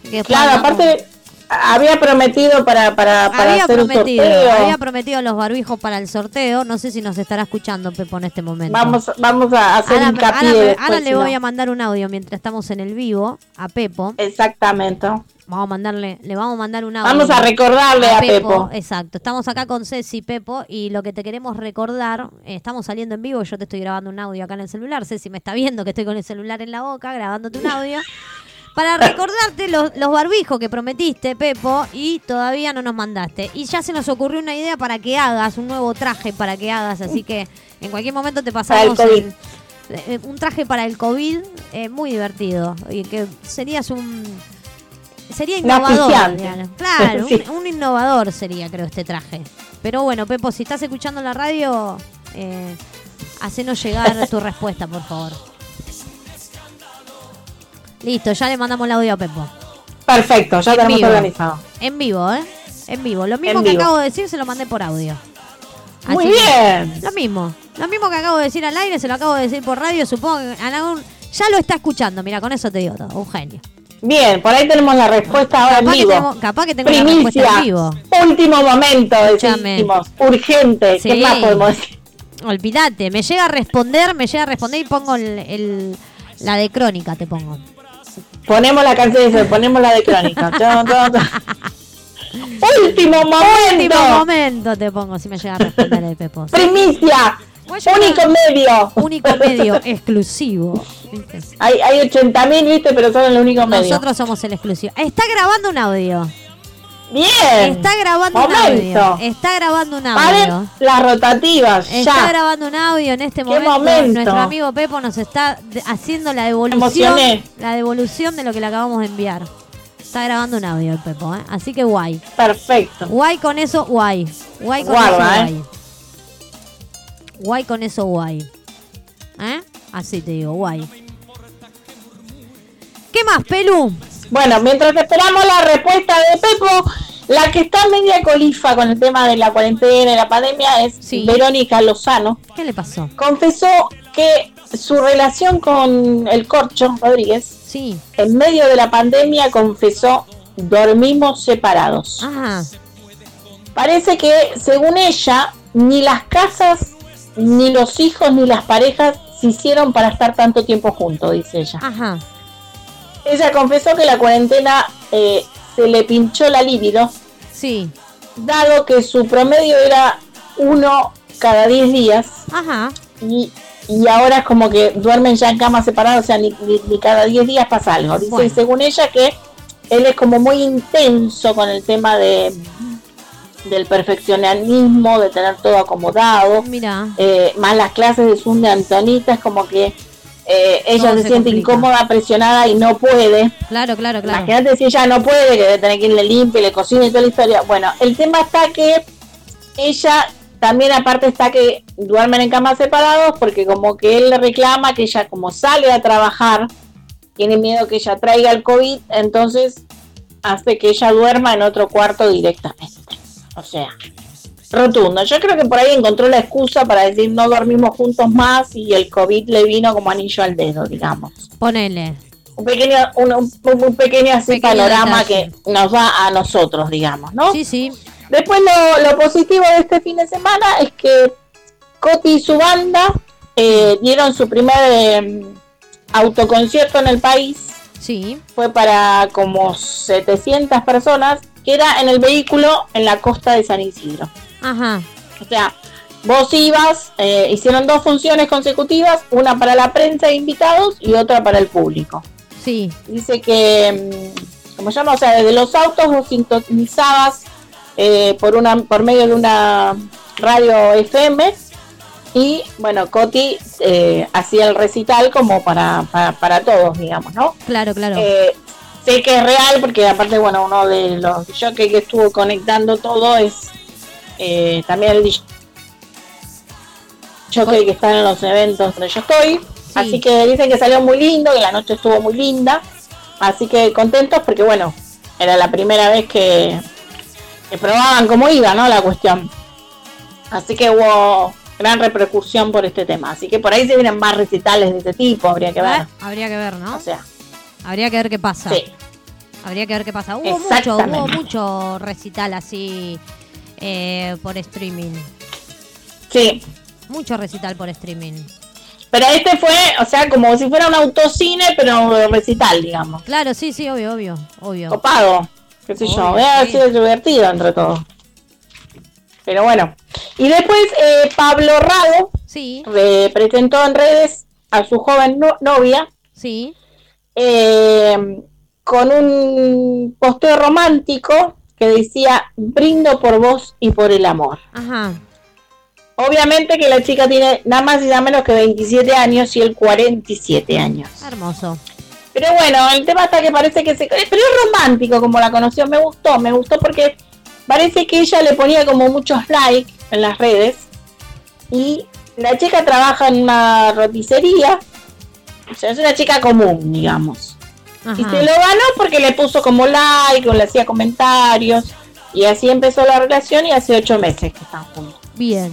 Que Claro, aparte había prometido para, para, para había hacer prometido, un sorteo. había prometido los barbijos para el sorteo. No sé si nos estará escuchando Pepo en este momento. Vamos, vamos a hacer ahora, hincapié ahora me- después, ahora si le no. voy a mandar un audio mientras estamos en el vivo a Pepo. Exactamente. Vamos a mandarle, le vamos a mandar un audio. Vamos a recordarle a Pepo. Exacto. Estamos acá con Ceci Pepo y lo que te queremos recordar, eh, estamos saliendo en vivo, yo te estoy grabando un audio acá en el celular. Ceci me está viendo que estoy con el celular en la boca grabándote un audio. Para recordarte los, los barbijos que prometiste, Pepo, y todavía no nos mandaste. Y ya se nos ocurrió una idea para que hagas, un nuevo traje para que hagas, así que en cualquier momento te pasamos el eh, un traje para el COVID eh, muy divertido. Y que serías un. Sería innovador. Claro, Sí. un, un innovador sería, creo, este traje. Pero bueno, Pepo, si estás escuchando la radio, eh, hacenos llegar tu respuesta, por favor. Listo, ya le mandamos el audio a Pepo. Perfecto, ya En tenemos vivo. organizado. En vivo, ¿eh? En vivo. Lo mismo En que vivo. acabo de decir, se lo mandé por audio. Muy Así bien. Lo mismo. Lo mismo que acabo de decir al aire, se lo acabo de decir por radio. Supongo que en algún- ya lo está escuchando. Mira, con eso te digo todo. Un genio. Bien, por ahí tenemos la respuesta ahora en Capaz que vivo. tengo, capaz que tengo la respuesta Primicia. en vivo. Último momento, decimos. Urgente. Sí. ¿Qué más podemos decir? Olvídate, me llega a responder, me llega a responder y pongo el, el- la de crónica, te pongo. Ponemos la canción ponemos la de crónica. Último momento. Último momento te pongo si me llega a responder el Pepo. Primicia. Único medio. Único medio exclusivo. ¿viste? Hay, hay 80 mil, viste, pero son el único medio. Nosotros somos el exclusivo. Está grabando un audio. Bien. Está grabando un audio. Está grabando un Paren audio. las rotativas. Está ya. grabando un audio en este ¿Qué momento. momento? Nuestro amigo Pepo nos está haciendo la devolución. La devolución de lo que le acabamos de enviar. Está grabando un audio el Pepo, ¿eh? Así que guay. Perfecto. Guay con eso, guay. Guay con Guarda, eso, ¿eh? guay. Guay con eso, guay. ¿Eh? Así te digo, guay. ¿Qué más, Pelu? Bueno, mientras esperamos la respuesta de Pepo, la que está media colifa con el tema de la cuarentena y la pandemia es Sí. Verónica Lozano. ¿Qué le pasó? Confesó que su relación con el Corcho Rodríguez, Sí. en medio de la pandemia, confesó, dormimos separados. Ajá. Parece que, según ella, ni las casas, ni los hijos, ni las parejas se hicieron para estar tanto tiempo juntos, dice ella. Ajá. Ella confesó que la cuarentena eh, se le pinchó la libido, Sí. dado que su promedio era uno cada 10 días Ajá. y, y ahora es como que duermen ya en camas separadas, o sea, ni, ni- ni cada 10 días pasa algo. Dice, Bueno. según ella, que él es como muy intenso con el tema de del perfeccionismo, de tener todo acomodado, Mira. eh, más las clases de Zoom de Antonita, es como que eh, ella se, se siente complica. incómoda, presionada y no puede. Claro, claro, claro. Imagínate si ella no puede, que debe tener que irle limpio, le cocina y toda la historia. Bueno, el tema está que ella también aparte está que duermen en camas separados porque como que él le reclama que ella como sale a trabajar, tiene miedo que ella traiga el COVID, entonces hace que ella duerma en otro cuarto directamente. O sea, rotundo. Yo creo que por ahí encontró la excusa para decir no dormimos juntos más y el COVID le vino como anillo al dedo, digamos Ponele. un pequeño, un, un- un pequeño así Pequeño panorama detalle. que nos va a nosotros, digamos, ¿no? Sí, sí. Después lo, lo positivo de este fin de semana es que Coti y su banda eh, dieron su primer eh, autoconcierto en el país. Sí. Fue para como 700 personas, que era en el vehículo en la costa de San Isidro. Ajá. O sea, vos ibas, eh, hicieron dos funciones consecutivas, una para la prensa e invitados y otra para el público. Sí. Dice que, mm, ¿cómo se llama? O sea, desde los autos vos sintonizabas eh, por, una, por medio de una radio FM y, bueno, Coti eh, hacía el recital como para, para, para todos, digamos, ¿no? Claro, claro. Eh, sé que es real porque aparte, bueno, uno de los jockeys que estuvo conectando todo es eh, también el DJ que está en los eventos donde yo estoy. Así que dicen que salió muy lindo, que la noche estuvo muy linda. Así que contentos porque, bueno, era la primera vez que, que probaban cómo iba, ¿no? La cuestión. Así que hubo gran repercusión por este tema. Así que por ahí se vienen más recitales de este tipo, habría que ver. Ah, Habría que ver, ¿no? O sea, Habría que ver qué pasa. sí. Habría que ver qué pasa. Hubo mucho, hubo mucho recital así eh, por streaming. Sí. Mucho recital por streaming. Pero este fue, o sea, como si fuera un autocine, pero recital, digamos. Claro, sí, sí, obvio, obvio, obvio. Copado, qué sé yo. Obvio, Hubiera sí. sido divertido entre todos. Pero bueno. Y después eh, Pablo Rado Sí, eh, presentó en redes a su joven no- novia sí. eh, con un posteo romántico que decía brindo por vos y por el amor. Ajá. Obviamente que la chica tiene nada más y nada menos que 27 años y él 47 años. Hermoso. Pero bueno, el tema está que parece que se... Pero es romántico como la conoció, me gustó, me gustó porque parece que ella le ponía como muchos likes en las redes y la chica trabaja en una roticería, o sea, es una chica común, digamos. Ajá. Y se lo ganó porque le puso como like o le hacía comentarios y así empezó la relación y hace ocho meses que están juntos. Bien.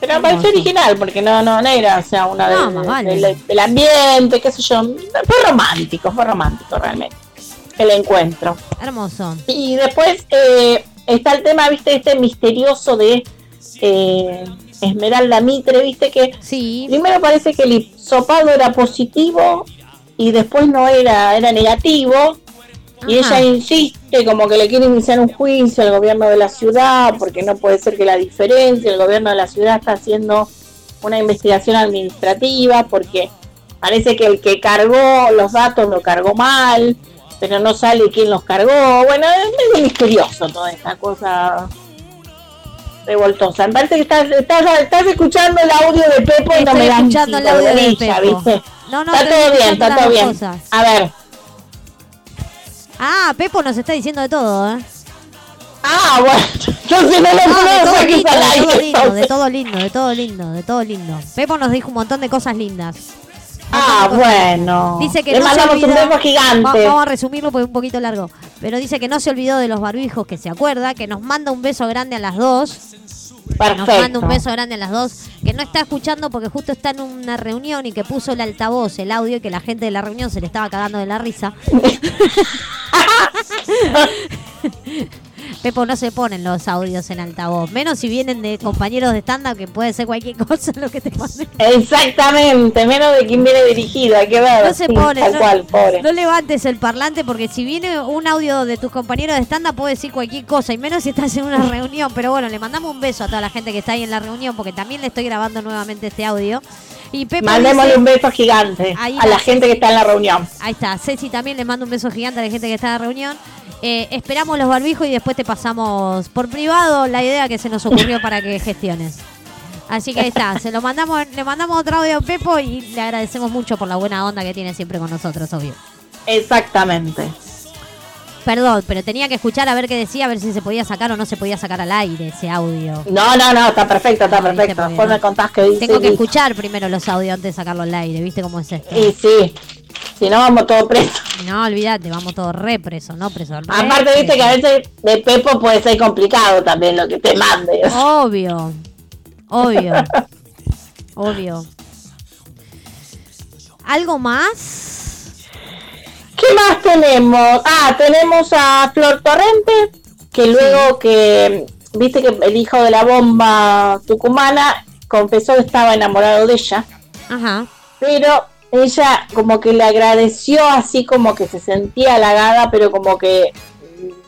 Pero me pareció original porque no, no, no era, o sea, una No, de- más vale. del- del ambiente, qué sé yo. Fue romántico, fue romántico realmente el encuentro. Hermoso. Y después eh, está el tema, viste, este misterioso de eh, Esmeralda Mitre, viste que Sí. primero parece que el hisopado era positivo y después no era, era negativo. Y Ajá. ella insiste como que le quiere iniciar un juicio al gobierno de la ciudad porque no puede ser que la diferencia, el gobierno de la ciudad está haciendo una investigación administrativa porque parece que el que cargó los datos lo cargó mal, pero no sale quién los cargó. Bueno, es medio misterioso toda esta cosa revoltosa. Me parece que estás, estás, estás escuchando el audio de Pepo y no me das escuchando el audio de Pepo. ¿viste? No, no, está todo bien, está todo bien. cosas. A ver. Ah, Pepo nos está diciendo de todo, ¿eh? Ah, bueno, entonces no lo puedo todo sacar lindo, al de todo lindo, de todo lindo, de todo lindo, de todo lindo. Pepo nos dijo un montón de cosas lindas. Ah, bueno. Dice que Le no se mandamos un olvidó- beso gigante. Va- vamos a resumirlo porque es un poquito largo. Pero dice que no se olvidó de los barbijos, que se acuerda, que nos manda un beso grande a las dos. Que nos manda Perfecto. un beso grande a las dos. Que no está escuchando porque justo está en una reunión y que puso el altavoz, el audio, y que la gente de la reunión se le estaba cagando de la risa. Pepo no se ponen los audios en altavoz, menos si vienen de compañeros de stand-up, que puede ser cualquier cosa lo que te manden. Exactamente, menos de quien viene dirigido, hay que ver. No se sí, pone, Tal no, cual, pobre. no levantes el parlante porque si viene un audio de tus compañeros de stand-up puede decir cualquier cosa y menos si estás en una reunión. Pero bueno, le mandamos un beso a toda la gente que está ahí en la reunión porque también le estoy grabando nuevamente este audio. Y Pepo Mandémosle dice- un beso gigante a la gente que está en la reunión. Ahí está, Ceci también le mando un beso gigante a la gente que está en la reunión. Eh, esperamos los barbijos y después te pasamos por privado la idea que se nos ocurrió para que gestiones. Así que ahí está, se lo mandamos, le mandamos otro audio a Pepo y le agradecemos mucho por la buena onda que tiene siempre con nosotros, obvio. Exactamente. Perdón, pero tenía que escuchar a ver qué decía, a ver si se podía sacar o no se podía sacar al aire ese audio. No, no, no, está perfecto, está No, perfecto. Después me contás que dice. Tengo que escuchar primero los audios antes de sacarlo al aire, ¿viste cómo es esto? Y sí, si no vamos todos presos. No, olvídate, vamos todos re presos, no presos. re Aparte, viste que a veces de Pepo puede ser complicado también lo que te mande. Obvio, obvio, obvio. ¿Algo más? ¿Qué más tenemos? Ah, tenemos a Flor Torrente, que luego que, viste que el hijo de la bomba tucumana confesó que estaba enamorado de ella, Ajá. pero ella como que le agradeció así como que se sentía halagada, pero como que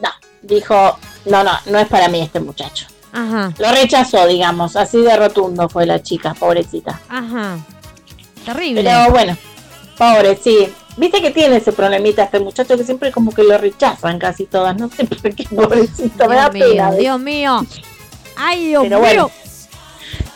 no, dijo, no, no, no es para mí este muchacho. Ajá, Lo rechazó, digamos, así de rotundo fue la chica, pobrecita. ajá. Terrible. Pero bueno, pobre, sí. Viste que tiene ese problemita este muchacho que siempre como que lo rechazan casi todas. No sé por qué, pobrecito, me da Dios mío, pena. Dios mío. Ay, Dios Pero mío. bueno.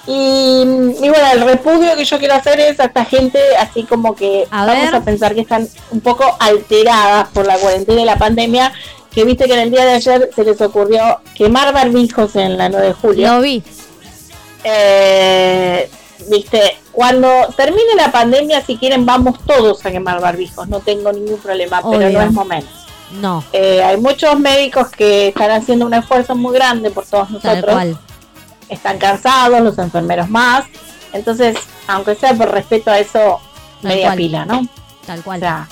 Y, y bueno, el repudio que yo quiero hacer es a esta gente así como que A vamos ver. a pensar que están un poco alteradas por la cuarentena y la pandemia. Que viste que en el día de ayer se les ocurrió quemar barbijos en la 9 de julio. Lo vi. Eh, viste, cuando termine la pandemia, si quieren, vamos todos a quemar barbijos. No tengo ningún problema, pero no es momento. No, Eh, hay muchos médicos que están haciendo un esfuerzo muy grande por todos tal nosotros. cual. Están cansados, los enfermeros más. Entonces, aunque sea por respeto a eso, Tal media cual. pila, ¿no? Tal O cual. sea,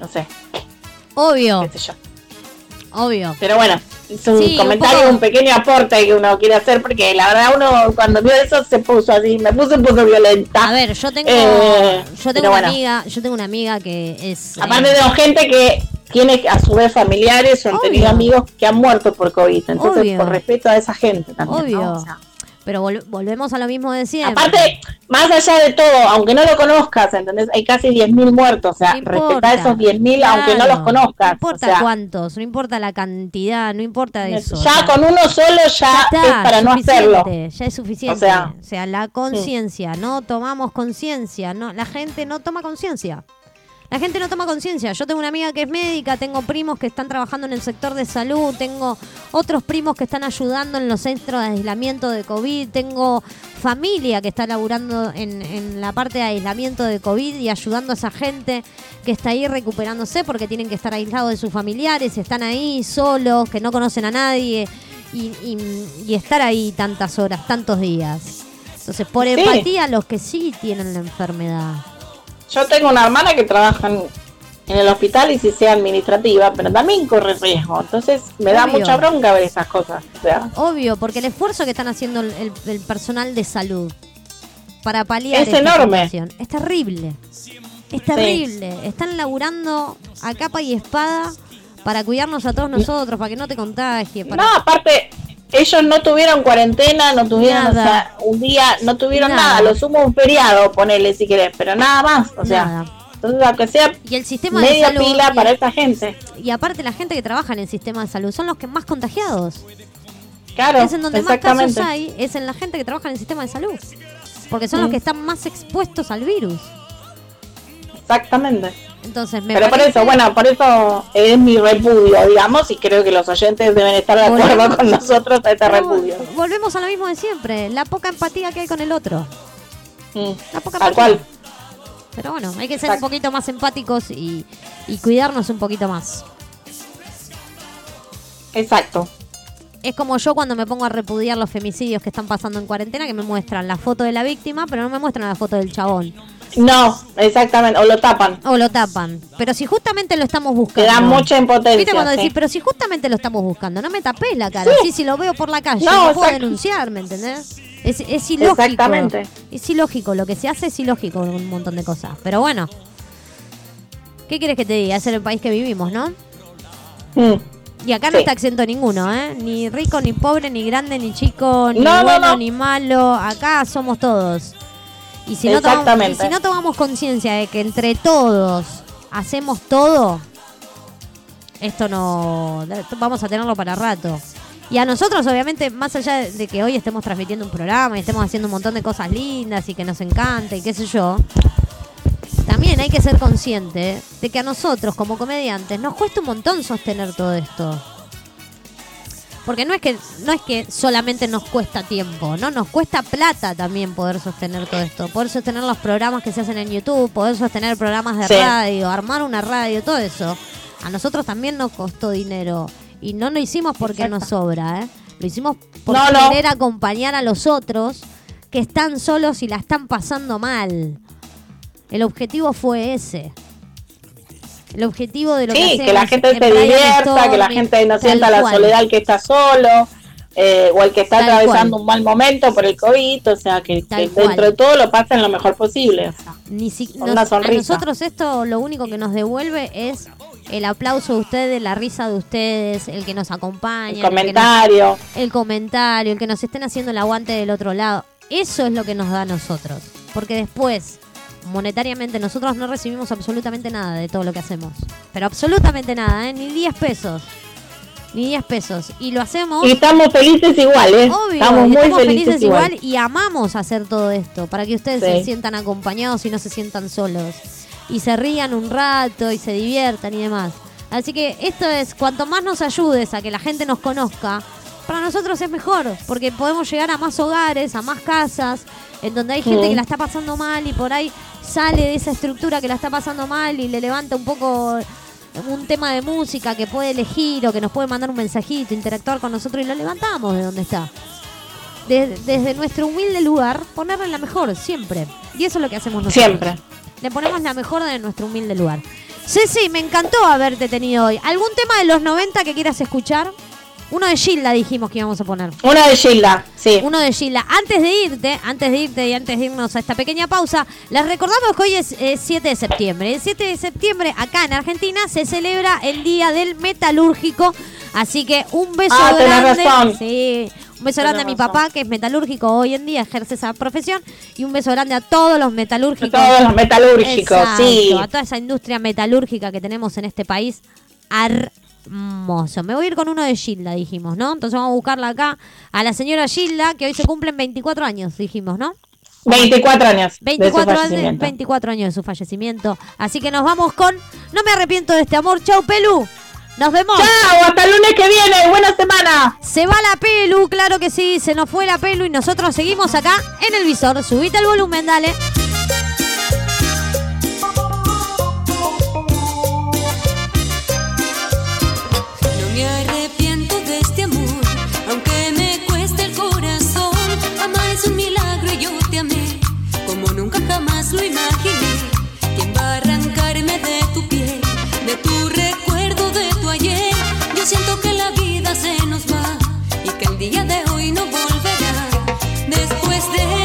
no sé, obvio, qué sé yo. obvio. Pero bueno, es un Sí, un comentario, poco- un, pequeño aporte que uno quiere hacer porque la verdad uno cuando vio eso se puso así, me puse un poco violenta. A ver, yo tengo, Eh, yo tengo una bueno. amiga, yo tengo una amiga que es. Aparte eh, de gente que tiene a su vez familiares o han Obvio. tenido amigos que han muerto por COVID. Entonces, Obvio. por respeto a esa gente también. ¿no? Obvio. O sea, pero vol- volvemos a lo mismo de siempre. aparte, más allá de todo, aunque no lo conozcas, ¿entendés? Hay casi 10.000 muertos. O sea, respetá esos 10.000 aunque no los Claro, conozcas. No importa o sea, cuántos, no importa la cantidad, no importa eso. ya o sea, con uno solo ya, ya está, es para no hacerlo. Ya es suficiente. O sea, o sea, la conciencia, no tomamos conciencia, no, la gente no toma conciencia. La gente no toma conciencia. Yo tengo una amiga que es médica, tengo primos que están trabajando en el sector de salud, tengo otros primos que están ayudando en los centros de aislamiento de COVID, tengo familia que está laburando en, en la parte de aislamiento de COVID y ayudando a esa gente que está ahí recuperándose porque tienen que estar aislados de sus familiares, están ahí solos, que no conocen a nadie y, y- y estar ahí tantas horas, tantos días. Entonces, por Sí. empatía, los que sí tienen la enfermedad. Yo tengo una hermana que trabaja en, en el hospital y si sea administrativa, pero también corre riesgo. Entonces me da Obvio. mucha bronca ver esas cosas. Obvio, porque el esfuerzo que están haciendo el, el- el personal de salud para paliar Es esta enorme. situación es terrible. Es terrible. Están laburando a capa y espada para cuidarnos a todos nosotros, para que no te contagie. Para... no, aparte, ellos no tuvieron cuarentena, no tuvieron, o Nada. sea, un día, no tuvieron Nada. nada. Lo sumo un feriado, ponele si querés, pero nada más. O sea, Nada. entonces aunque sea Y el sistema de media salud. pila para esa gente. Y aparte la gente que trabaja en el sistema de salud son los que más contagiados. Claro, es en donde más casos hay, es en la gente que trabaja en el sistema de salud. Porque son los que están más expuestos al virus. Exactamente. Entonces, me Pero por parece- eso, bueno, por eso es mi repudio, digamos, y creo que los oyentes deben estar de acuerdo Volvemos- con nosotros a este repudio. Volvemos a lo mismo de siempre, la poca empatía que hay con el otro. Mm, La poca Tal empatía. cual. Pero bueno, hay que ser Exacto. un poquito más empáticos y, y cuidarnos un poquito más. Exacto. Es como yo cuando me pongo a repudiar los femicidios que están pasando en cuarentena, que me muestran la foto de la víctima, pero no me muestran la foto del chabón. No, exactamente, o lo tapan. O lo tapan. Pero si justamente lo estamos buscando. Te da mucha impotencia. ¿Viste cuando sí. decís, pero si justamente lo estamos buscando, no me tapés la cara? Sí, si lo veo por la calle, No, no, puedo denunciar, ¿me entendés? Es, es ilógico. Exactamente. Es ilógico, lo que se hace es ilógico con un montón de cosas. Pero bueno, ¿qué quieres que te diga? Es el país que vivimos, ¿no? Mm. Y acá no Sí. está exento ninguno, ¿eh? Ni rico, ni pobre, ni grande, ni chico, ni No, no, bueno, no. ni malo. Acá somos todos. Y si no tomamos, y Exactamente. si no tomamos conciencia de que entre todos hacemos todo, esto no. Vamos a tenerlo para rato. Y a nosotros, obviamente, más allá de- de que hoy estemos transmitiendo un programa y estemos haciendo un montón de cosas lindas y que nos encanta y qué sé yo, también hay que ser consciente de que a nosotros, como comediantes, nos cuesta un montón sostener todo esto. Porque no es que no es que solamente nos cuesta tiempo, no, nos cuesta plata también poder sostener todo esto, poder sostener los programas que se hacen en YouTube, poder sostener programas de Sí. radio, armar una radio, todo eso. A nosotros también nos costó dinero y no lo hicimos porque nos sobra, ¿eh? Lo hicimos por No, no. querer acompañar a los otros que están solos y la están pasando mal. El objetivo fue ese. El objetivo de lo que Sí, hacemos que la gente en se divierta, que la gente no sienta la cual. soledad el que está solo, eh, o el que está Tal atravesando cual. un mal momento por el COVID, o sea, que, que dentro de todo lo pasen lo mejor posible. o sea. Ni si- Con nos- una a sonrisa. nosotros esto lo único que nos devuelve es el aplauso de ustedes, la risa de ustedes, el que nos acompaña, El el, que nos- comentario. el comentario, el que nos estén haciendo el aguante del otro lado. Eso es lo que nos da a nosotros. Porque después, monetariamente, nosotros no recibimos absolutamente nada de todo lo que hacemos. Pero absolutamente nada, ¿eh? ni 10 pesos. Ni 10 pesos. Y lo hacemos... Y estamos felices igual, ¿eh? Obvio, estamos muy estamos felices, felices igual. igual y amamos hacer todo esto para que ustedes Sí. se sientan acompañados y no se sientan solos. Y se rían un rato y se diviertan y demás. Así que esto es, cuanto más nos ayudes a que la gente nos conozca, para nosotros es mejor, porque podemos llegar a más hogares, a más casas, en donde hay gente que la está pasando mal y por ahí sale de esa estructura que la está pasando mal y le levanta un poco un tema de música que puede elegir o que nos puede mandar un mensajito, interactuar con nosotros y lo levantamos de donde está. de- desde nuestro humilde lugar, ponerle la mejor, siempre. Y eso es lo que hacemos nosotros. Siempre. Le ponemos la mejor de nuestro humilde lugar. Ceci, me encantó haberte tenido hoy. ¿Algún tema de los 90 que quieras escuchar? Uno de Gilda dijimos que íbamos a poner. Una de Gilda, sí. Uno de Gilda. Antes de irte, antes de irte y antes de irnos a esta pequeña pausa, les recordamos que hoy es eh, 7 de septiembre. El 7 de septiembre, acá en Argentina, se celebra el Día del Metalúrgico. Así que un beso Ah, grande. razón. Sí, un beso grande a mi papá, que es metalúrgico hoy en día, ejerce esa profesión. Y un beso grande a todos los metalúrgicos. Todos los metalúrgicos, Exacto, sí. A toda esa industria metalúrgica que tenemos en este país. Hermoso. Me voy a ir con uno de Gilda, dijimos, ¿no? Entonces vamos a buscarla acá a la señora Gilda, que hoy se cumplen 24 años, dijimos, ¿no? 24 años. de su 24 años, fallecimiento. 24 años de su fallecimiento. Así que nos vamos con No me arrepiento de este amor. Chau, Pelu. Nos vemos. Chao, hasta el lunes que viene. Buena semana. Se va la Pelu, claro que sí. Se nos fue la Pelu y nosotros seguimos acá en el visor. Subite el volumen, dale. Me arrepiento de este amor, aunque me cueste el corazón. Amar es un milagro y yo te amé, como nunca jamás lo imaginé. ¿Quién va a arrancarme de tu piel, de tu recuerdo, de tu ayer? Yo siento que la vida se nos va y que el día de hoy no volverá. Después de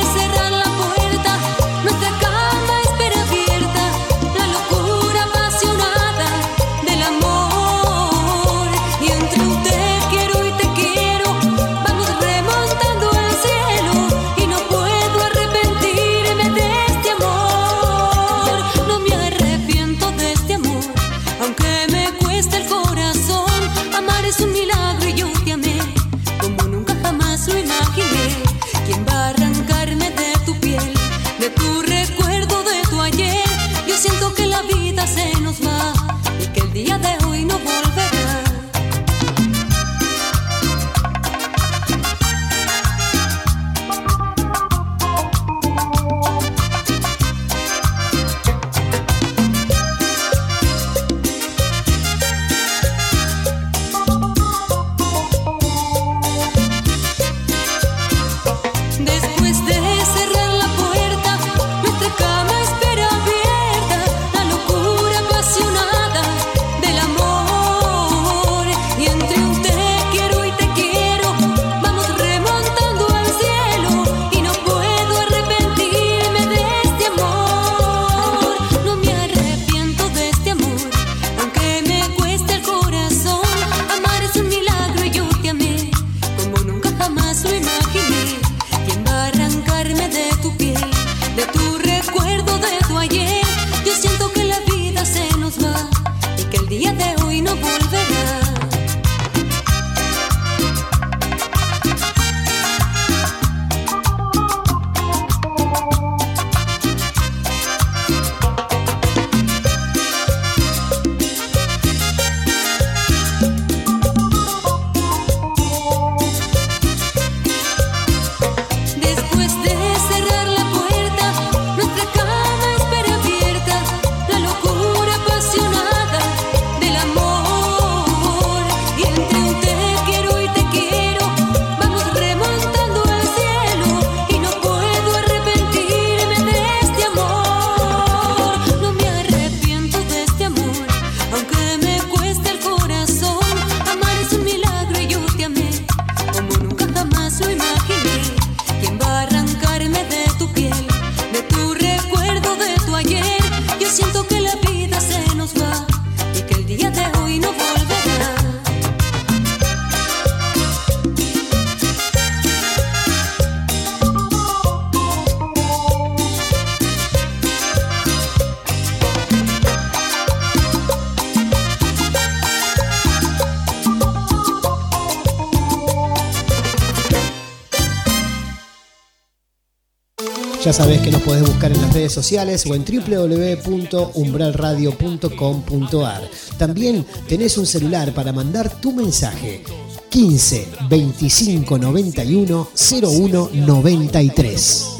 sociales o en www.umbralradio.com.ar. También tenés un celular para mandar tu mensaje. 15 25 91 01 93.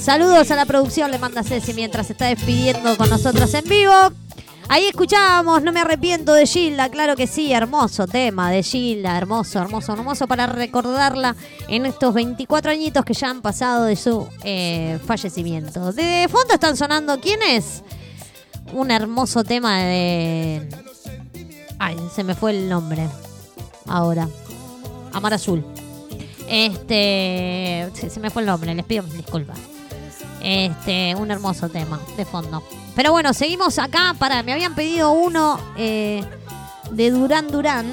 Saludos a la producción, le manda Ceci mientras se está despidiendo con nosotros en vivo. Ahí escuchábamos No me arrepiento de Gilda, claro que sí, hermoso tema de Gilda, hermoso, hermoso, hermoso para recordarla en estos 24 añitos que ya han pasado de su eh, fallecimiento. De fondo están sonando, ¿quién es? Un hermoso tema de... Ay, se me fue el nombre. Ahora. Amar Azul. Este... Se, se me fue el nombre, les pido disculpas. Este, un hermoso tema de fondo. Pero bueno, seguimos acá. Para, me habían pedido uno eh, de Durán Durán.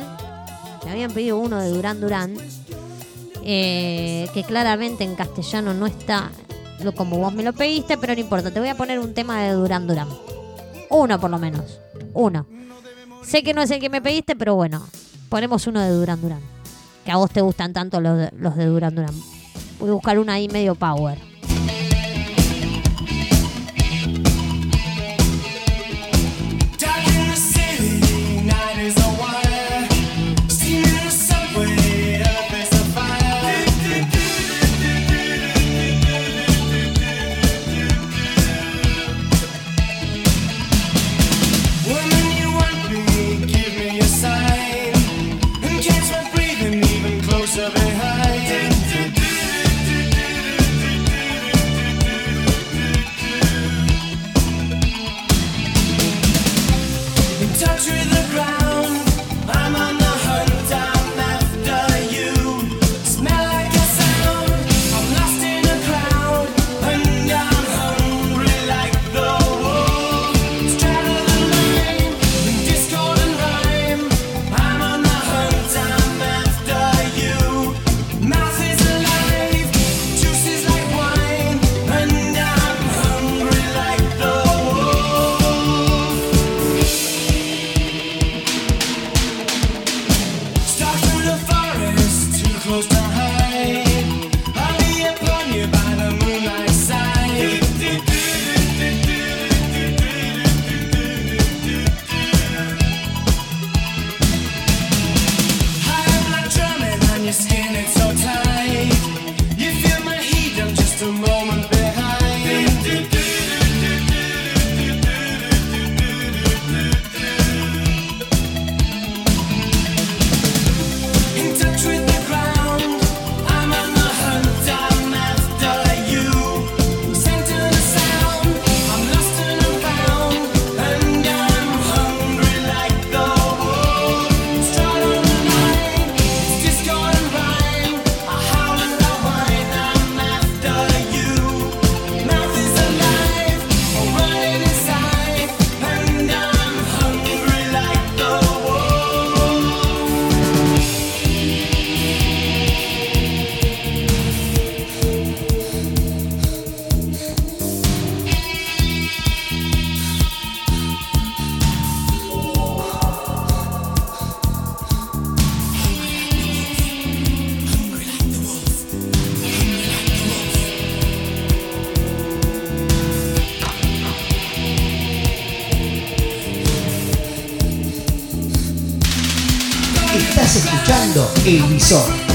Me habían pedido uno de Durán Durán. eh, que claramente en castellano no está como vos me lo pediste, pero no importa. Te voy a poner un tema de Durán Durán. Uno por lo menos. Uno. Sé que no es el que me pediste, pero bueno. Ponemos uno de Durán Durán. Que a vos te gustan tanto los de, los de Durán Durán. Voy a buscar uno ahí medio power. El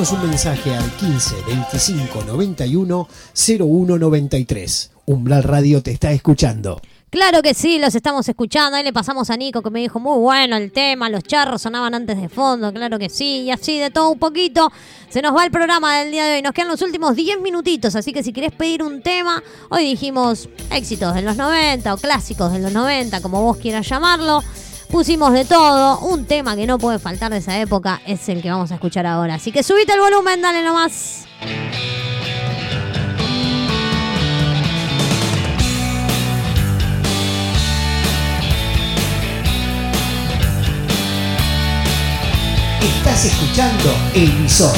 Un mensaje al 15 25 91 01 93. Umbral Radio te está escuchando. Claro que sí, los estamos escuchando. Ahí le pasamos a Nico que me dijo muy bueno el tema, los charros sonaban antes de fondo, claro que sí, y así de todo un poquito. Se nos va el programa del día de hoy, nos quedan los últimos 10 minutitos, así que si querés pedir un tema, hoy dijimos éxitos de los 90 o clásicos de los 90, como vos quieras llamarlo. Pusimos de todo. Un tema que no puede faltar de esa época es el que vamos a escuchar ahora. Así que subite el volumen, dale nomás. Estás escuchando El Visor.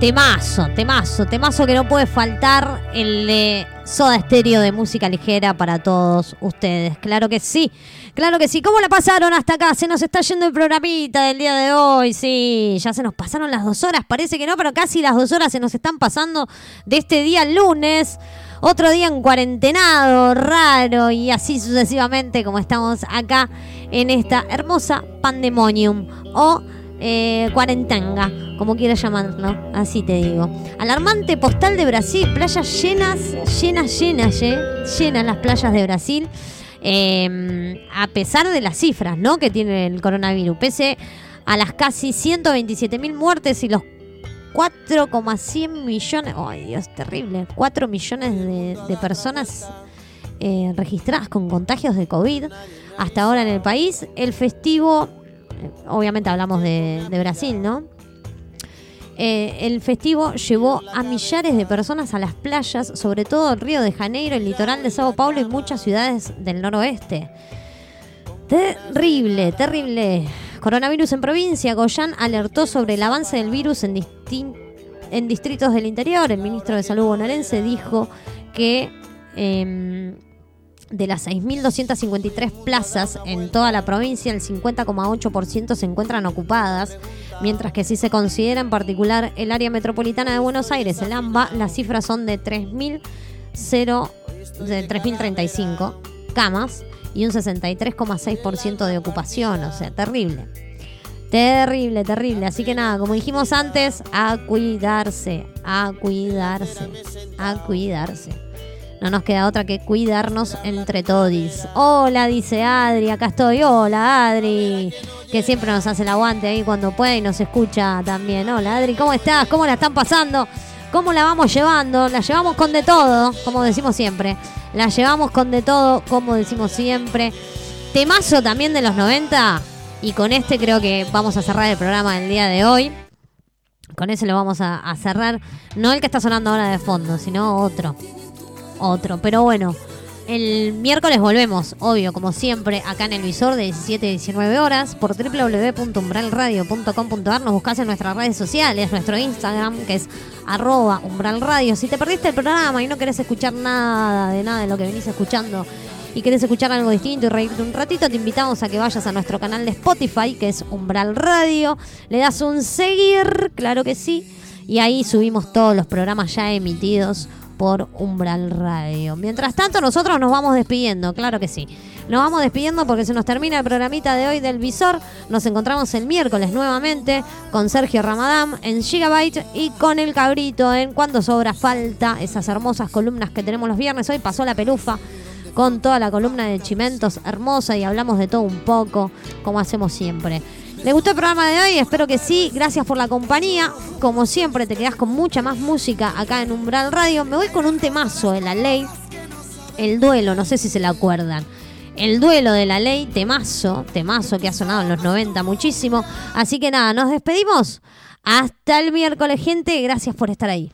Temazo, temazo, temazo que no puede faltar el de Soda Estéreo de música ligera para todos ustedes. Claro que sí, claro que sí. ¿Cómo la pasaron hasta acá? Se nos está yendo el programita del día de hoy. Sí, ya se nos pasaron las dos horas. Parece que no, pero casi las dos horas se nos están pasando de este día lunes. Otro día en cuarentenado, raro y así sucesivamente como estamos acá en esta hermosa pandemonium o eh, cuarentanga, como quieras llamarlo, así te digo. Alarmante postal de Brasil, playas llenas, llenas, llenas, lle- llenas las playas de Brasil. eh, a pesar de las cifras ¿no? que tiene el coronavirus, pese a las casi 127 mil muertes y los 4,100 millones, ay Dios, terrible, 4 millones de, personas eh, registradas con contagios de COVID hasta ahora en el país. El festivo, eh, obviamente hablamos de, Brasil, ¿no? Eh, el festivo llevó a millares de personas a las playas, sobre todo Río de Janeiro, el litoral de Sao Paulo y muchas ciudades del noroeste. Terrible, terrible. Coronavirus en provincia. Goyán alertó sobre el avance del virus en distritos del interior. El ministro de Salud bonaerense dijo que em, de las 6.253 plazas en toda la provincia, el 50,8% se encuentran ocupadas, mientras que si se considera en particular el área metropolitana de Buenos Aires, el AMBA, las cifras son de 3.000 0 de 3.035 camas y un 63,6% de ocupación, o sea, terrible. Terrible, terrible. Así que nada, como dijimos antes, a cuidarse, a cuidarse, a cuidarse. No nos queda otra que cuidarnos entre todos. Hola, dice Adri, acá estoy. Hola, Adri, que siempre nos hace el aguante ahí cuando puede y nos escucha también. Hola, Adri, ¿cómo estás? ¿Cómo la están pasando? ¿Cómo la vamos llevando? La llevamos con de todo, como decimos siempre. La llevamos con de todo, como decimos siempre. Temazo también de los 90. Y con este creo que vamos a cerrar el programa del día de hoy. Con ese lo vamos a cerrar. No el que está sonando ahora de fondo, sino otro. Otro. Pero bueno, el miércoles volvemos, obvio, como siempre, acá en el visor de 17 a 19 horas por www.umbralradio.com.ar. Nos buscas en nuestras redes sociales, nuestro Instagram, que es arroba umbralradio. Si te perdiste el programa y no querés escuchar nada de nada de lo que venís escuchando y querés escuchar algo distinto y reírte un ratito, te invitamos a que vayas a nuestro canal de Spotify, que es Umbral Radio. Le das un seguir, claro que sí. Y ahí subimos todos los programas ya emitidos por Umbral Radio. Mientras tanto, nosotros nos vamos despidiendo, claro que sí. Nos vamos despidiendo porque se nos termina el programita de hoy del Visor. Nos encontramos el miércoles nuevamente con Sergio Ramadán en Gigabyte y con el Cabrito en Cuando Sobra Falta, esas hermosas columnas que tenemos los viernes. Hoy pasó la pelufa con toda la columna de Chimentos hermosa y hablamos de todo un poco, como hacemos siempre. ¿Les gustó el programa de hoy? Espero que sí. Gracias por la compañía. Como siempre, te quedas con mucha más música acá en Umbral Radio. Me voy con un temazo de la ley. El duelo, no sé si se la acuerdan. El duelo de la ley, temazo, temazo que ha sonado en los 90 muchísimo. Así que nada, nos despedimos. Hasta el miércoles, gente. Gracias por estar ahí.